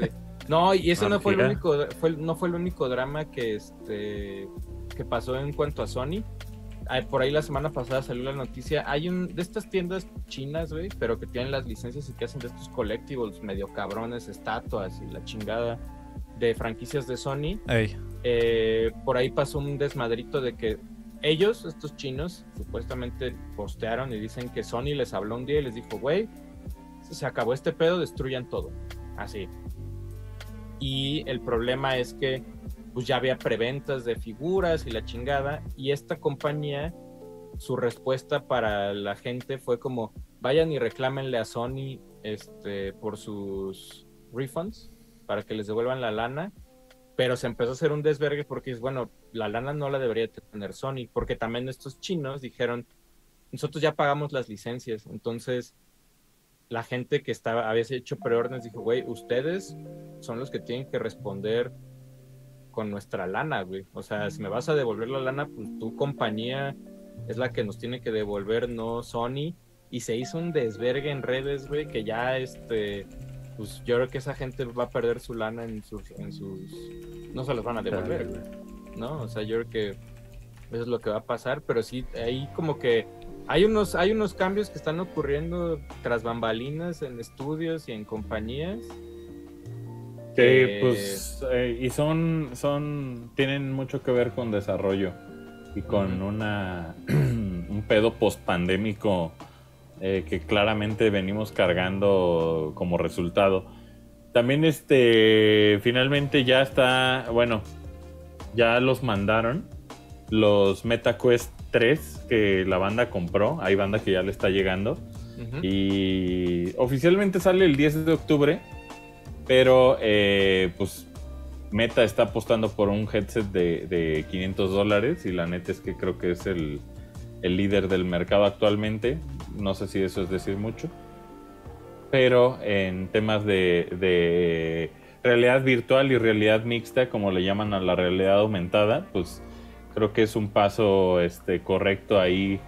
No, y ese no fue el único fue, no fue el único drama que este que pasó en cuanto a Sony. Por ahí la semana pasada salió la noticia. Hay un de estas tiendas chinas, güey, pero que tienen las licencias y que hacen de estos collectibles medio cabrones, estatuas y la chingada de franquicias de Sony. Eh, por ahí pasó un desmadrito de que ellos, estos chinos, supuestamente postearon y dicen que Sony les habló un día y les dijo, güey, se acabó este pedo, destruyan todo. Así. Y el problema es que pues ya había preventas de figuras y la chingada. Y esta compañía, su respuesta para la gente fue como, vayan y reclámenle a Sony este, por sus refunds para que les devuelvan la lana pero se empezó a hacer un desvergue porque es bueno, la lana no la debería tener Sony, porque también estos chinos dijeron, nosotros ya pagamos las licencias, entonces la gente que estaba, había hecho preórdenes dijo, güey, ustedes son los que tienen que responder con nuestra lana, güey. O sea, si me vas a devolver la lana, pues tu compañía es la que nos tiene que devolver, no Sony. Y se hizo un desvergue en redes, güey, que ya este pues yo creo que esa gente va a perder su lana en sus, en sus, no se los van a devolver, güey, ¿no? O sea, yo creo que eso es lo que va a pasar, pero sí, ahí como que hay unos, hay unos cambios que están ocurriendo tras bambalinas en estudios y en compañías. Sí, Eh, pues, eh, y son, son, tienen mucho que ver con desarrollo y con una, [CLEARS THROAT] un pedo post-pandémico eh, que claramente venimos cargando como resultado. También, este, finalmente ya está, bueno, ya los mandaron los MetaQuest 3 que la banda compró, hay banda que ya le está llegando. Ujú. Y oficialmente sale el 10 de octubre, pero eh, pues Meta está apostando por un headset de, de 500 dólares y la neta es que creo que es el, el líder del mercado actualmente. No sé si eso es decir mucho. Pero en temas de, de realidad virtual y realidad mixta, como le llaman a la realidad aumentada, pues creo que es un paso este, correcto ahí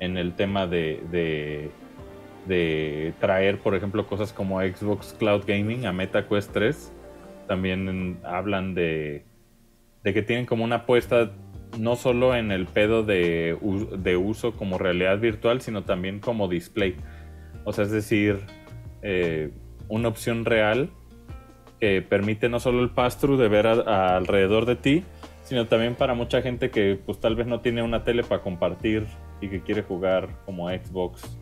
en el tema de, de, traer, por ejemplo, cosas como Xbox Cloud Gaming a MetaQuest 3. También hablan de, de que tienen como una apuesta no solo en el pedo de, de uso como realidad virtual, sino también como display. O sea, es decir, eh, una opción real que permite no solo el pass-through de ver a alrededor de ti, sino también para mucha gente que pues tal vez no tiene una tele para compartir y que quiere jugar como Xbox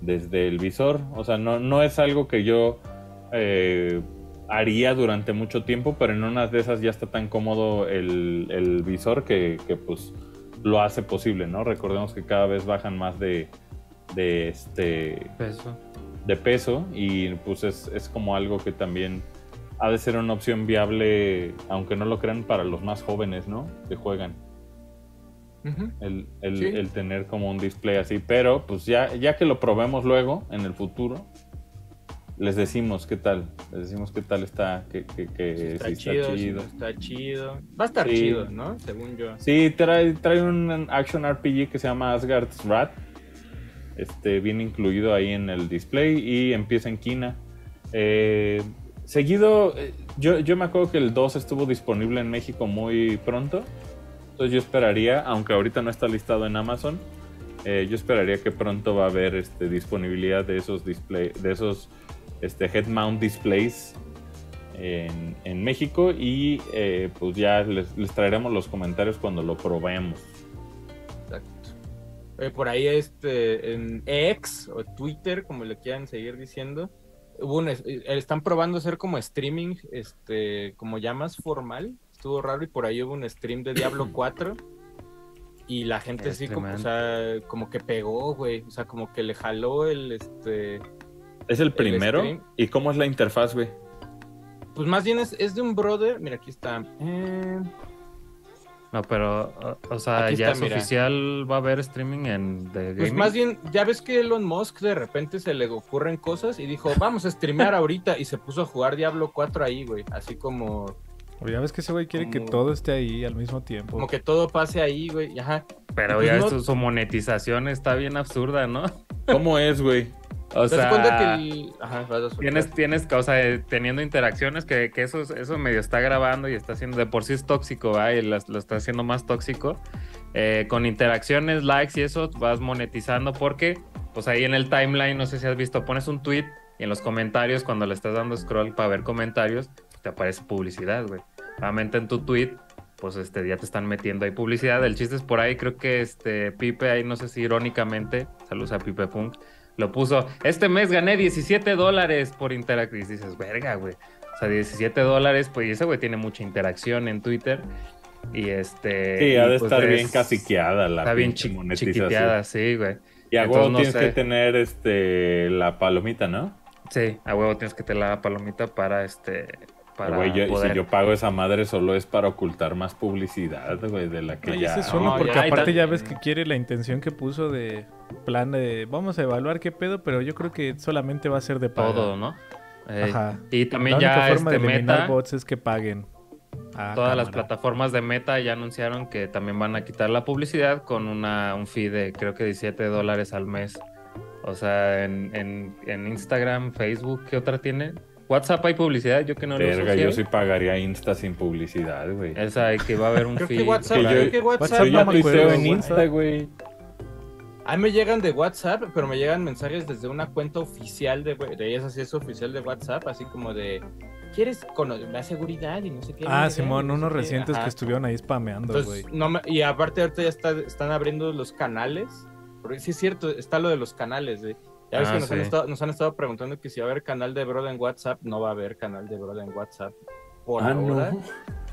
desde el visor. O sea, no, no es algo que yo eh, haría durante mucho tiempo, pero en unas de esas ya está tan cómodo el, el visor que, que, pues lo hace posible, ¿no? Recordemos que cada vez bajan más de, de este Peso. de peso y pues es, es como algo que también ha de ser una opción viable, aunque no lo crean, para los más jóvenes, ¿no? Que juegan. El, el- Sí. el tener como un display así. Pero pues ya, ya que lo probemos luego, en el futuro, les decimos qué tal. Les decimos qué tal está, que, que, que Si está, si está chido, si chido. no está chido. Va a estar Sí. chido, ¿no? Según yo. Sí, trae, trae un action RPG que se llama Asgard's Wrath. Este viene incluido ahí en el display y empieza en Kina. Eh, seguido, eh, yo, me acuerdo que el 2 estuvo disponible en México muy pronto. Entonces yo esperaría, aunque ahorita no está listado en Amazon, eh, yo esperaría que pronto va a haber este, disponibilidad de esos display, de esos este, head mount displays en, México y eh, pues ya les, les traeremos los comentarios cuando lo probemos. Exacto. Eh, por ahí este, en X o Twitter, como le quieran seguir diciendo, hubo un, es- eh, están probando hacer como streaming, este, como ya más formal. Estuvo raro y por ahí hubo un stream de Diablo [CLEARS THROAT] 4. Y la gente Es sí, como, o tremendo. sea, como que pegó, güey. O sea, como que le jaló el, este... ¿Es el primero? ¿Y cómo es la interfaz, güey? Pues más bien es, es de un brother. Mira, aquí está. Eh, No, pero, o, sea, Aquí ya está, es mira. oficial, va a haber streaming en The Pues Gaming. más bien, ya ves que Elon Musk de repente se le ocurren cosas y dijo, vamos a streamear ahorita. Y se puso a jugar Diablo 4 ahí, güey. Así como, O ya ves que ese güey quiere que todo esté ahí al mismo tiempo. como que todo pase ahí, güey. Ajá. Pero pues ya no- esto- su monetización está bien absurda, ¿no? ¿Cómo es, güey? O ¿Te das cuenta que sea, el... Ajá, vas a soltar. tienes, tienes, o sea, teniendo interacciones que, que eso, eso medio está grabando y está haciendo, de por sí es tóxico, ¿va? Y lo está haciendo más tóxico. Eh, con interacciones, likes y eso vas monetizando porque, pues ahí en el timeline, no sé si has visto, pones un tweet y en los comentarios, cuando le estás dando scroll para ver comentarios, te aparece publicidad, güey. Obviamente en tu tweet, pues este, ya te están metiendo ahí publicidad. El chiste es por ahí, creo que este Pipe, ahí no sé si irónicamente, saludos a Pipe Punk, lo puso, este mes gané 17 dólares por interacción. Y dices, verga, güey. O sea, 17 dólares, pues ese güey tiene mucha interacción en Twitter. Y este... Sí, ha de pues, estar es- bien caciqueada la Está bien chi- chiquiteada, sí, güey. Y a huevo no tienes sé. que tener este la palomita, ¿no? Sí, a huevo tienes que te la palomita para este... Para Güey, yo- poder... si yo pago esa madre solo es para ocultar más publicidad, güey, de la que Ay, ya... uno, no, porque ya, aparte ya ves que quiere la intención que puso de plan de vamos a evaluar qué pedo, pero yo creo que solamente va a ser de pago. todo, ¿no? Eh, Ajá. Y La también única ya forma este de eliminar Meta, bots es que paguen. Ah, todas las plataformas de Meta ya anunciaron que también van a quitar la publicidad con una, un fee de creo que 17 dólares al mes. O sea, en, en, en Instagram, Facebook, ¿qué otra tiene? WhatsApp hay publicidad, yo que no lo uso. Verga, ¿sí yo hay? sí pagaría Insta sin publicidad, güey. Esa hay que va a haber un Creo que WhatsApp, Que yo- creo que WhatsApp, WhatsApp Yo no me acuerdo, en güey. Insta, güey. A mí me llegan de WhatsApp, pero me llegan mensajes desde una cuenta oficial de, de esa sí es oficial de WhatsApp, así como de ¿quieres conocer la seguridad y no sé qué? Ah, sé Simón, unos sé qué? recientes Ajá. que estuvieron ahí spameando, güey. Entonces, no me- y aparte ahorita ya está- están abriendo los canales. Porque sí es cierto, está lo de los canales. de- Ya ves Ah, que nos, han sí. estado, nos han estado preguntando que si va a haber canal de Broda en WhatsApp. No va a haber canal de Broda en WhatsApp por Ah, ahora. no.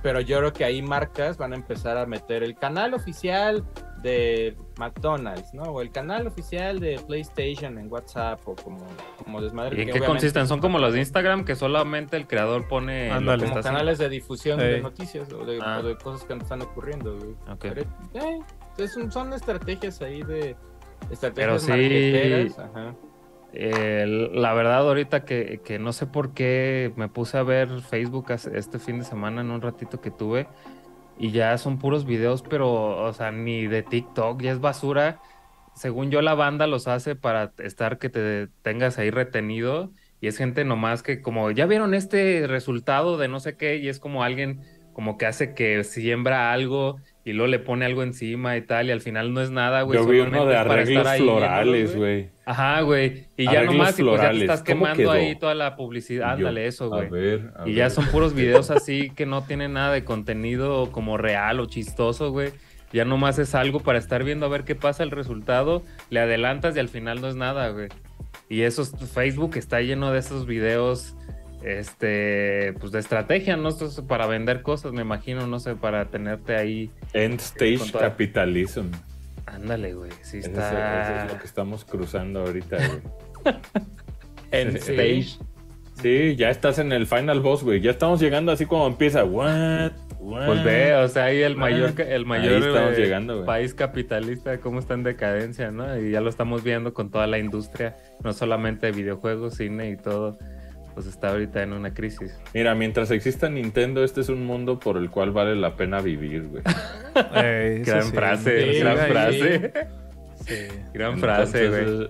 Pero yo creo que ahí marcas van a empezar a meter el canal oficial de McDonald's, ¿no? O el canal oficial de PlayStation en WhatsApp o como, como desmadre. ¿Y en qué consisten? ¿Son como los de Instagram que solamente el creador pone Ándale. Como canales de difusión de noticias o de, Ah. o de cosas que nos están ocurriendo, güey. Pero, eh, entonces son, son estrategias ahí de Pero estrategias sí- marqueteras, ajá. Eh, la verdad, ahorita que, que no sé por qué me puse a ver Facebook este fin de semana en un ratito que tuve y ya son puros videos, pero, o sea, ni de TikTok, ya es basura. Según yo, la banda los hace para estar que te tengas ahí retenido y es gente nomás que como ya vieron este resultado de no sé qué y es como alguien como que hace que siembra algo y luego le pone algo encima y tal y al final no es nada, güey. Yo vi uno de arreglos florales, güey. Ajá, güey. Y ya Arreglos nomás y pues ya te estás ¿Cómo quemando quedó? ahí toda la publicidad. Ándale, eso, A güey. ver, a Y ya ver. son puros [LAUGHS] videos así que no tienen nada de contenido como real o chistoso, güey. Ya nomás es algo para estar viendo a ver qué pasa el resultado. Le adelantas y al final no es nada, güey. Y eso, Facebook está lleno de esos videos, este, pues de estrategia, ¿no? Esto es para vender cosas, me imagino, no sé, para tenerte ahí. End stage capitalism. Ándale, güey. Sí Eso, está. eso es lo que estamos cruzando ahorita, güey. [LAUGHS] [LAUGHS] Sí. stage. Sí, ya estás en el final boss, güey. Ya estamos llegando así como empieza. What? What? Pues ve, o sea, ahí el mayor, el mayor estamos eh, llegando, país capitalista, cómo está en decadencia, ¿no? Y ya lo estamos viendo con toda la industria, no solamente de videojuegos, cine y todo, pues está ahorita en una crisis. Mira, mientras exista Nintendo, este es un mundo por el cual vale la pena vivir, güey. [LAUGHS] Gran sí. frase, Sí, gran frase. Sí. Gran frase, güey.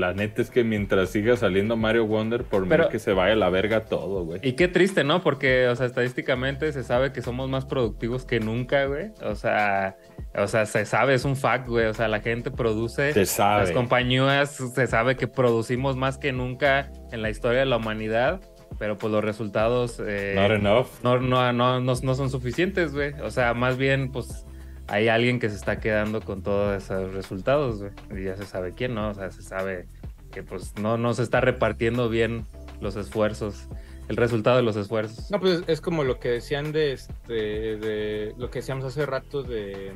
La neta es que mientras siga saliendo Mario Wonder, por Pero- mí que se vaya a la verga todo, güey. Y qué triste, ¿no? Porque, o sea, estadísticamente se sabe que somos más productivos que nunca, güey. O sea, o sea, se sabe, es un fact, güey. O sea, la gente produce. Se Las sabe. compañías se sabe que producimos más que nunca en la historia de la humanidad, pero pues los resultados eh, Not enough. no, no, no, no, no son suficientes, güey. O sea, más bien, pues hay alguien que se está quedando con todos esos resultados, güey. Y ya se sabe quién, ¿no? O sea, se sabe que pues no, no se está repartiendo bien los esfuerzos, el resultado de los esfuerzos. No, pues es como lo que decían de este, de lo que decíamos hace rato de,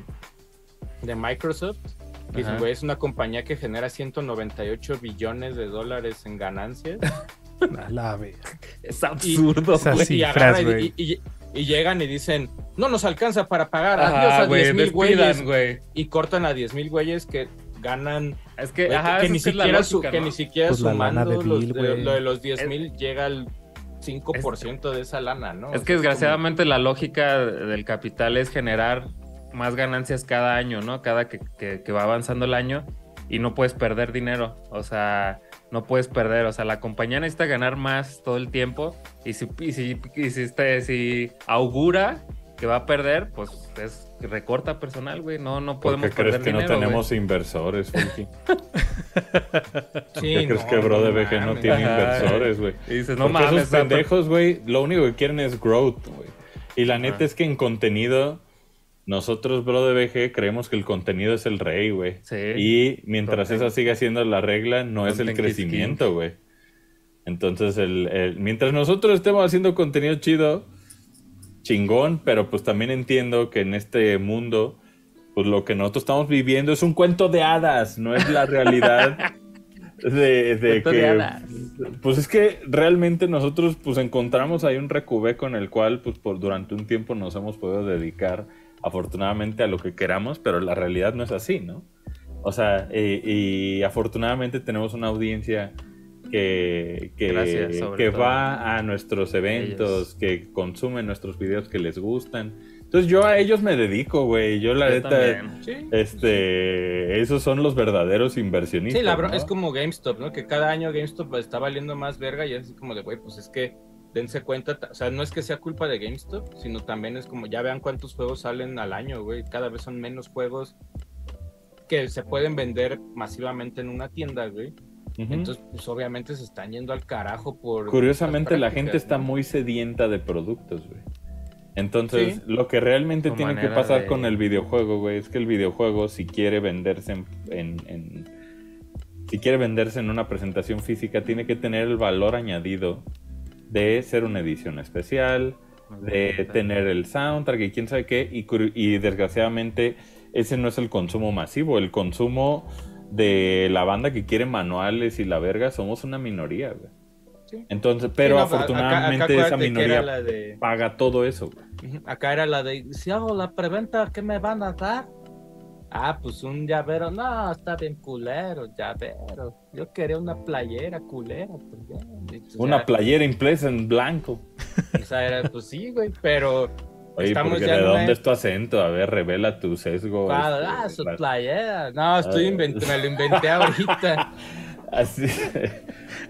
de Microsoft. Que dicen, güey, es una compañía que genera 198 billones de dólares en ganancias. [LAUGHS] La verga. Es absurdo, Esas güey. y, y-. y, llegan y dicen, no nos alcanza para pagar Ajá, adiós a güey, 10 mil güeyes. güey. Y cortan a 10 mil güeyes que ganan Es que, ajá, ni es siquiera su- que ¿no? ni siquiera Pues sumando de los- Bill, de- güey. lo de los 10 mil llega al 5% de esa lana, ¿no? Es que desgraciadamente la lógica del capital es generar más ganancias cada año, ¿no? Cada que, que- que va avanzando el año y no puedes perder dinero. O sea, no puedes perder. O sea, la compañía necesita ganar más todo el tiempo y si, y si, y si, este- si augura que va a perder, pues es recorta personal, güey. No, no ¿Por podemos qué crees que no güey. tenemos inversores, Fulky? [LAUGHS] sí, ¿Qué crees no, que Bro de no BG no tiene inversores, güey? Y dices, no Porque mames, esos pendejos, güey, lo único que quieren es growth, güey. Y la neta es que en contenido, nosotros, Bro de BG, creemos que el contenido es el rey, güey. Sí. Y mientras esa siga siendo la regla, no es el crecimiento, güey. Entonces, el, el- mientras nosotros estemos haciendo contenido chido, chingón, pero pues también entiendo que en este mundo, pues lo que nosotros estamos viviendo es un cuento de hadas, no es la realidad [LAUGHS] de, de Cuento que... de hadas. Pues es que realmente nosotros pues encontramos ahí un recubeco en el cual pues por durante un tiempo nos hemos podido dedicar afortunadamente a lo que queramos, pero la realidad no es así, ¿no? O sea, eh, y afortunadamente tenemos una audiencia que, que, Gracias, va a nuestros eventos, que consume nuestros videos que les gustan. Entonces yo a ellos me dedico, güey. Yo la neta. Sí. este, esos son los verdaderos inversionistas. Sí, la bro- ¿no? es como GameStop, ¿no? Que cada año GameStop está valiendo más verga y es así como de, güey, pues es que dense cuenta, ta- o sea, no es que sea culpa de GameStop, sino también es como, ya vean cuántos juegos salen al año, güey, cada vez son menos juegos que se pueden vender masivamente en una tienda, güey. Entonces, pues obviamente se están yendo al carajo por... Curiosamente, la gente está muy sedienta de productos, güey. Entonces, Sí. lo que realmente Su tiene que pasar de- con el videojuego, güey, es que el videojuego, si quiere venderse en, en- en- si quiere venderse en una presentación física, tiene que tener el valor añadido de ser una edición especial, de tener el soundtrack y quién sabe qué, y, desgraciadamente ese no es el consumo masivo, el consumo de la banda que quiere manuales y la verga, somos una minoría, güey. Sí. Entonces, pero Sí, no, acá- afortunadamente acá esa minoría de- paga todo eso, güey. Acá era la de, si hago la preventa, ¿qué me van a dar? Ah, pues un llavero. No, está bien culero, llavero. Yo quería una playera culera. Pues pues Una ya, playera impresa en blanco. O sea, era, pues sí, güey, pero [LAUGHS] Oye, Estamos ya ¿de una- dónde es tu acento? A ver, revela tu sesgo. ah, este, su la- playera. No, estoy Ah. invent- me lo inventé ahorita. [LAUGHS] Así.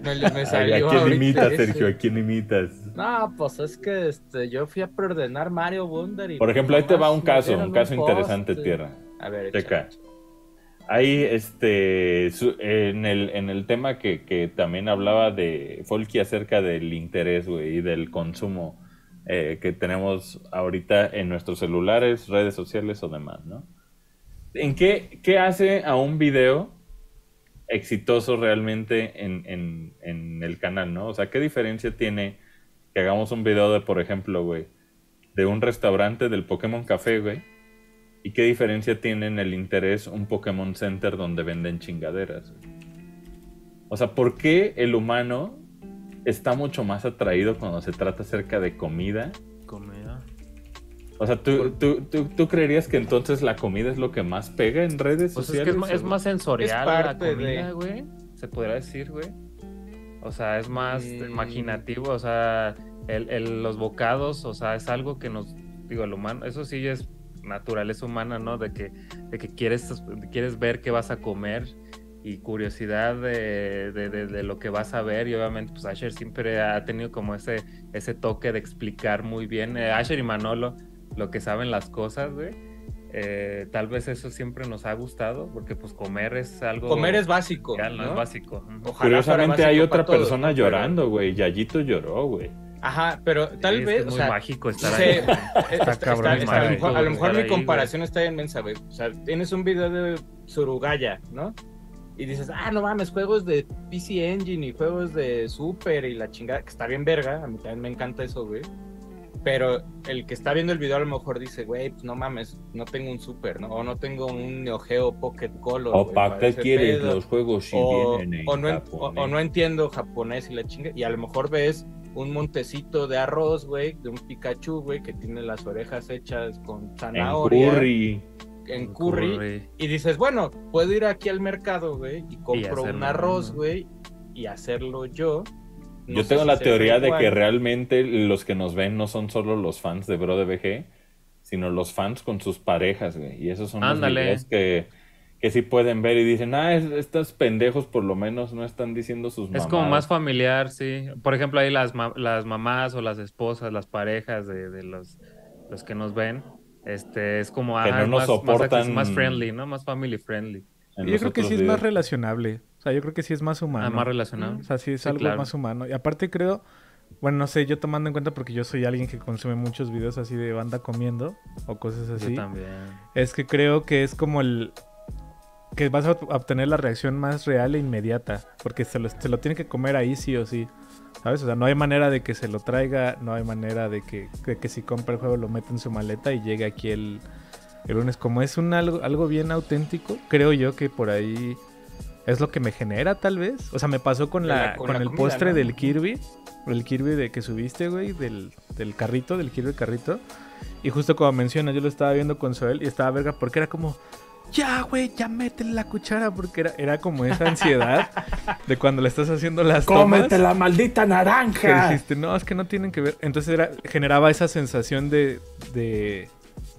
Me, me ¿A salió quién ahorita imitas. Sergio? ¿A quién imitas? No, pues es que este, yo fui a preordenar Mario Wonder y Por ejemplo, ahí te va un caso, un caso interesante, Tierra. A ver, Checa. Ahí, este, su- en el, en el tema que, que también hablaba de Folky acerca del interés, güey, y del consumo eh, que tenemos ahorita en nuestros celulares, redes sociales o demás, ¿no? ¿En qué, qué hace a un video exitoso realmente en, en, en el canal, ¿no? O sea, ¿qué diferencia tiene que hagamos un video de, por ejemplo, güey, de un restaurante del Pokémon Café, güey? ¿Y qué diferencia tiene en el interés un Pokémon Center donde venden chingaderas? O sea, ¿por qué el humano está mucho más atraído cuando se trata acerca de comida? Comida. O sea, ¿tú, tú, tú, tú creerías que entonces la comida es lo que más pega en redes Pues es sociales? que es, ma- es más sensorial Es la comida, güey. Se podría decir, güey. O sea, es más Mm. imaginativo, o sea, el, el- los bocados, o sea, es algo que nos, digo, el humano, eso sí es naturaleza humana, ¿no? De que, de que quieres, quieres ver qué vas a comer y curiosidad de, de- de- de lo que vas a ver y obviamente pues Asher siempre ha tenido como ese, ese toque de explicar muy bien, eh, Asher y Manolo, lo que saben las cosas, güey. Eh, tal vez eso siempre nos ha gustado porque pues comer es algo... Comer es básico. real, no ¿no? es básico. Ujú. Ojalá Curiosamente hay otra todos, persona. Pero- llorando, güey. Yayito lloró, güey. Ajá, pero tal Es vez. es o muy sea, mágico estar sí, ahí. [LAUGHS] eh, está- cabrón, está- es está- a lo mejor, a lo mejor mi ahí, comparación está inmensa, güey. O sea, tienes un video de Surugaya, ¿no? Y dices, ah, no mames, juegos de PC Engine y juegos de Super y la chingada, que está bien verga, a mí también me encanta eso, güey. Pero el que está viendo el video a lo mejor dice, güey, pues no mames, no tengo un Super, ¿no? O no tengo un Neo Geo Pocket Color. ¿O para qué quieres pedo los juegos si o, vienen en o no, en- o- o no entiendo japonés y la chinga. Y a lo mejor ves un montecito de arroz, güey, de un Pikachu, güey, que tiene las orejas hechas con En zanahoria. curry. En curry. Y dices, bueno, puedo ir aquí al mercado, güey, y compro un arroz, güey, y hacerlo yo. No Yo tengo si la teoría de igual. que realmente los que nos ven no son solo los fans de Bro de BG, sino los fans con sus parejas, güey. Y esos son Ándale. los videos que, que sí pueden ver y dicen, ah, es- estos pendejos por lo menos no están diciendo sus Es como mamadas". más familiar, sí. Por ejemplo, ahí las, ma- las mamás o las esposas, las parejas de, de los, los que nos ven, este, es como Que no es nos más, soportan- más, más friendly, ¿no? Más family friendly. en Yo creo que sí es más relacionable. O sea, yo creo que sí es más humano. Ah, más relacionado. O sea, sí es Sí, algo claro. más humano. Y aparte creo, bueno, no sé, yo tomando en cuenta porque yo soy alguien que consume muchos videos así de banda comiendo o cosas así. Yo también. Es que creo que es como el que vas a obtener la reacción más real e inmediata, porque se lo, se lo tiene que comer ahí sí o sí. ¿Sabes? O sea, no hay manera de que se lo traiga, no hay manera de que, de que si compra el juego lo meta en su maleta y llegue aquí el, el lunes. Como es un algo, algo bien auténtico, creo yo que por ahí es lo que me genera tal vez. O sea, me pasó con, la, la- con con la el comida, postre ¿no? del Kirby, el Kirby de que subiste, güey, del, del carrito, del Kirby carrito. Y justo como mencionas, yo lo estaba viendo con Soel y estaba verga porque era como, ya, güey, ya métele la cuchara, porque era, era como esa ansiedad de cuando le estás haciendo las tomas. la maldita Que naranja! dijiste, no, es que no tienen que ver. Entonces era, generaba esa sensación de, de,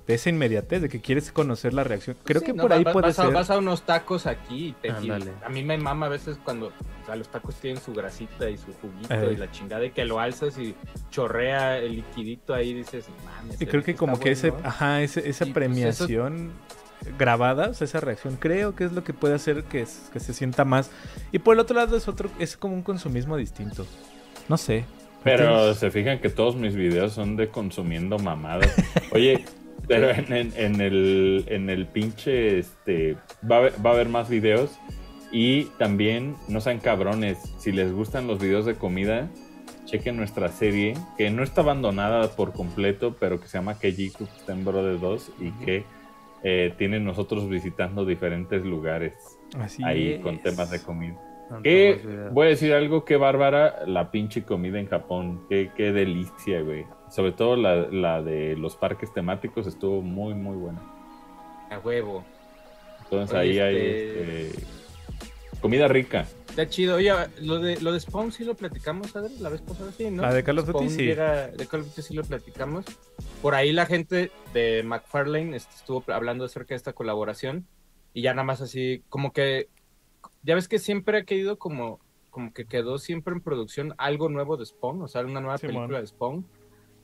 de esa inmediatez, de que quieres conocer la reacción. Creo Sí, que no, por ahí va- puede vas a, ser. vas a unos tacos aquí y, te, y Ándale. a mí me mama a veces cuando o sea, los tacos tienen su grasita y su juguito y la chingada y que lo alzas y chorrea el liquidito ahí dices, mames. Y creo que como que ese, bueno". ajá, ese, esa Y, pues, eso- premiación grabada, o sea, esa reacción, creo que es lo que puede hacer que, se sienta más. Y por el otro lado es otro, es como un consumismo distinto. No sé. Pero se fijan que todos mis videos son de consumiendo mamadas. Oye, [LAUGHS] pero en, en- en el, en el pinche, este, va a, haber, va a haber más videos. Y también, no sean cabrones, si les gustan los videos de comida, chequen nuestra serie, que no está abandonada por completo, pero que se llama Kejiku, que está en Brother 2 y que eh, tiene nosotros visitando diferentes lugares Así ahí es. con temas de comida. Que voy a decir algo que bárbara la pinche comida en Japón. Qué, qué delicia, güey. Sobre todo la, la de los parques temáticos estuvo muy, muy buena. A huevo. Entonces Oye, ahí hay este- este, comida rica. Está chido. Oye, lo de, lo de Spawn sí lo platicamos, Adri, la vez pasada sí, ¿no? La de Call of Duty, sí. llega- de Call of Duty sí lo platicamos. Por ahí la gente de McFarlane estuvo hablando acerca de esta colaboración y ya nada más así, como que, ya ves que siempre ha querido como, como que quedó siempre en producción algo nuevo de Spawn, o sea, una nueva Simón. película de Spawn.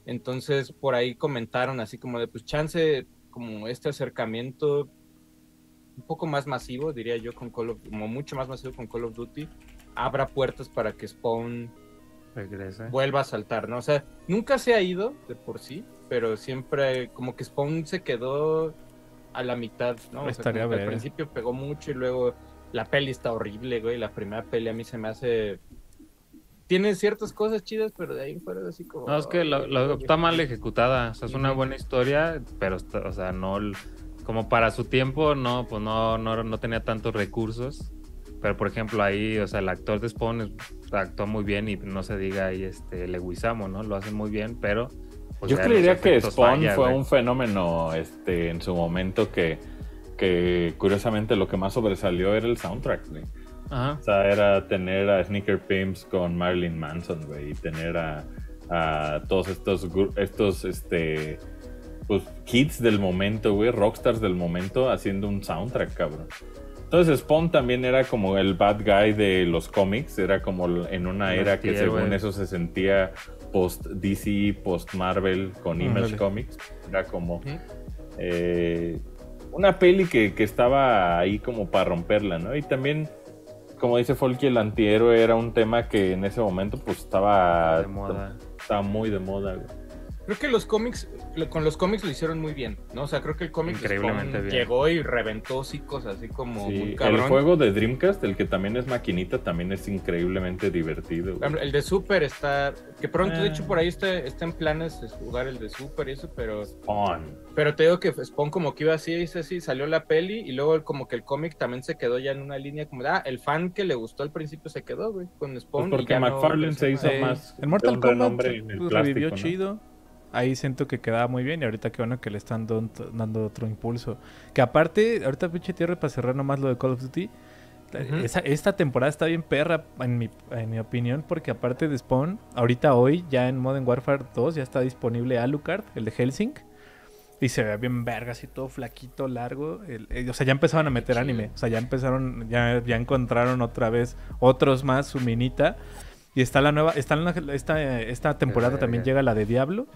Entonces por ahí comentaron así como de, pues chance, como este acercamiento un poco más masivo, diría yo, con Call of, como mucho más masivo con Call of Duty, abra puertas para que Spawn Regresa. vuelva a saltar, ¿no? O sea, nunca se ha ido de por sí, pero siempre como que Spawn se quedó a la mitad, ¿no? O sea, al principio pegó mucho y luego la peli está horrible, güey. La primera peli a mí se me hace... Tiene ciertas cosas chidas, pero de ahí en fuera es así como... No, es que lo- lo- está mal ejecutada. O sea, es una buena historia, pero, está- o sea, no. Como para su tiempo, no, pues no, no, no tenía tantos recursos. Pero, por ejemplo, ahí, o sea, el actor de Spawn actuó muy bien y no se diga ahí, este, Leguizamo, ¿no? Lo hace muy bien, pero. pues, Yo creería que Spawn falla, fue güey. un fenómeno este, en su momento que, que curiosamente lo que más sobresalió era el soundtrack, güey. Ajá. O sea, era tener a Sneaker Pimps con Marilyn Manson, güey, y tener a, a todos estos, estos, este, pues, kids del momento, güey, rockstars del momento haciendo un soundtrack, cabrón. Entonces Spawn también era como el bad guy de los cómics, era como en una era que según eso se sentía post DC, post Marvel con Image. Comics, era como eh, una peli que, que estaba ahí como para romperla, ¿no? Y también como dice Folky, el antihéroe era un tema que en ese momento pues estaba, De moda. estaba muy de moda, güey. Creo que los cómics, con los cómics lo hicieron muy bien, ¿no? O sea, creo que el cómic Increíblemente bien. llegó y reventó hocicos así como Sí, muy el juego de Dreamcast, el que también es maquinita, también es increíblemente divertido. Güey. El de Super está. Que pronto, de hecho, Ah. por ahí está, está en planes de jugar el de Super y eso, pero. Spawn. Pero te digo que Spawn como que iba así, dice así, salió la peli y luego como que el cómic también se quedó ya en una línea como de, ah, el fan que le gustó al principio se quedó, güey, con Pues Spawn. y porque no McFarlane se hizo más. El Mortal Kombat renombre en el pues, plástico, revivió ¿no? chido. Ahí siento que quedaba muy bien y ahorita qué bueno que le están dando otro impulso. Que aparte, ahorita pinche tierra para cerrar nomás lo de Call of Duty. Esa- esta temporada está bien perra, en mi, en mi opinión, porque aparte de Spawn, ahorita hoy ya en Modern Warfare 2 ya está disponible Alucard, el de Helsing. Y se ve bien verga, así todo flaquito, largo. El- eh, o sea, ya empezaron a meter anime. O sea, ya empezaron, ya, ya encontraron otra vez otros más, su minita. Y está la nueva, está la- esta, esta temporada verga. también llega la de Diablo,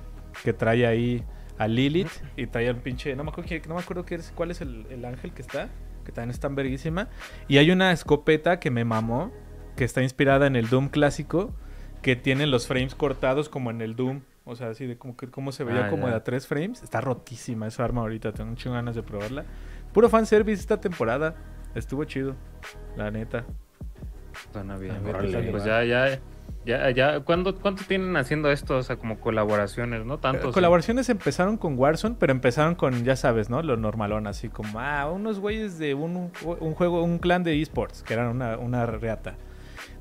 que trae ahí a Lilith y trae al pinche, no me acuerdo, qué- no me acuerdo qué es, cuál es el, el ángel que está, que también está verguísima. Y hay una escopeta que me mamó, que está inspirada en el Doom clásico, que tiene los frames cortados como en el Doom. O sea, así de como que cómo se veía Ah, como ya. de a tres frames. Está rotísima esa arma ahorita, tengo un chingo ganas de probarla. Puro fanservice esta temporada. Estuvo chido, la neta. Suena bien. Pues ya, ya, ya, ya. ¿Cuánto, ¿Cuánto tienen haciendo esto? O sea, como colaboraciones, ¿no? Tanto. Eh, Colaboraciones empezaron con Warzone, pero empezaron con, ya sabes, ¿no? Lo normalón, así como, ah, unos güeyes de un, un juego, un clan de esports, que eran una, una reata.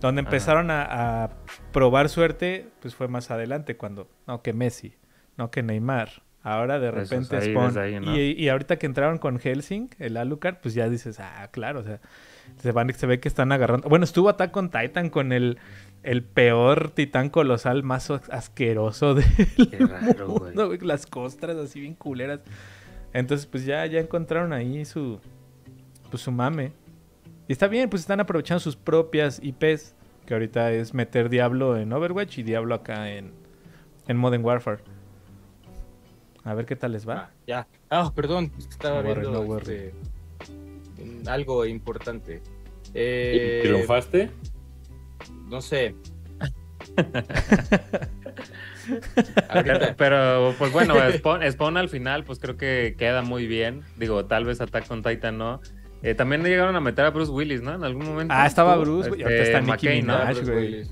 Donde empezaron a, a probar suerte, pues fue más adelante, cuando, no, que Messi, no, que Neymar. Ahora de Eso es repente ahí, Spawn. desde ahí, ¿no? y, y ahorita que entraron con Helsing, el Alucard, pues ya dices, ah, claro, o sea, se, van, se ve que están agarrando. Bueno, estuvo Attack on Titan con el, el peor titán colosal más asqueroso [LAUGHS] del Qué raro, mundo, güey, Las costras así bien culeras. Entonces, pues ya, ya encontraron ahí su, pues, su mame. Y está bien, pues están aprovechando sus propias IPs, que ahorita es meter Diablo en Overwatch y Diablo acá en, en Modern Warfare. A ver qué tal les va. Ah, ya. Ah, perdón, es que estaba No viendo no este, algo importante. Eh, ¿Triunfaste? No sé. [LAUGHS] Pero, pues bueno, Spawn, Spawn al final, pues creo que queda muy bien. Digo, tal vez Attack on Titan no. Eh, también llegaron a meter a Bruce Willis, ¿no? En algún momento. Ah, estaba Bruce, este, McCain, ¿no? Minaj. Bruce güey. Willis.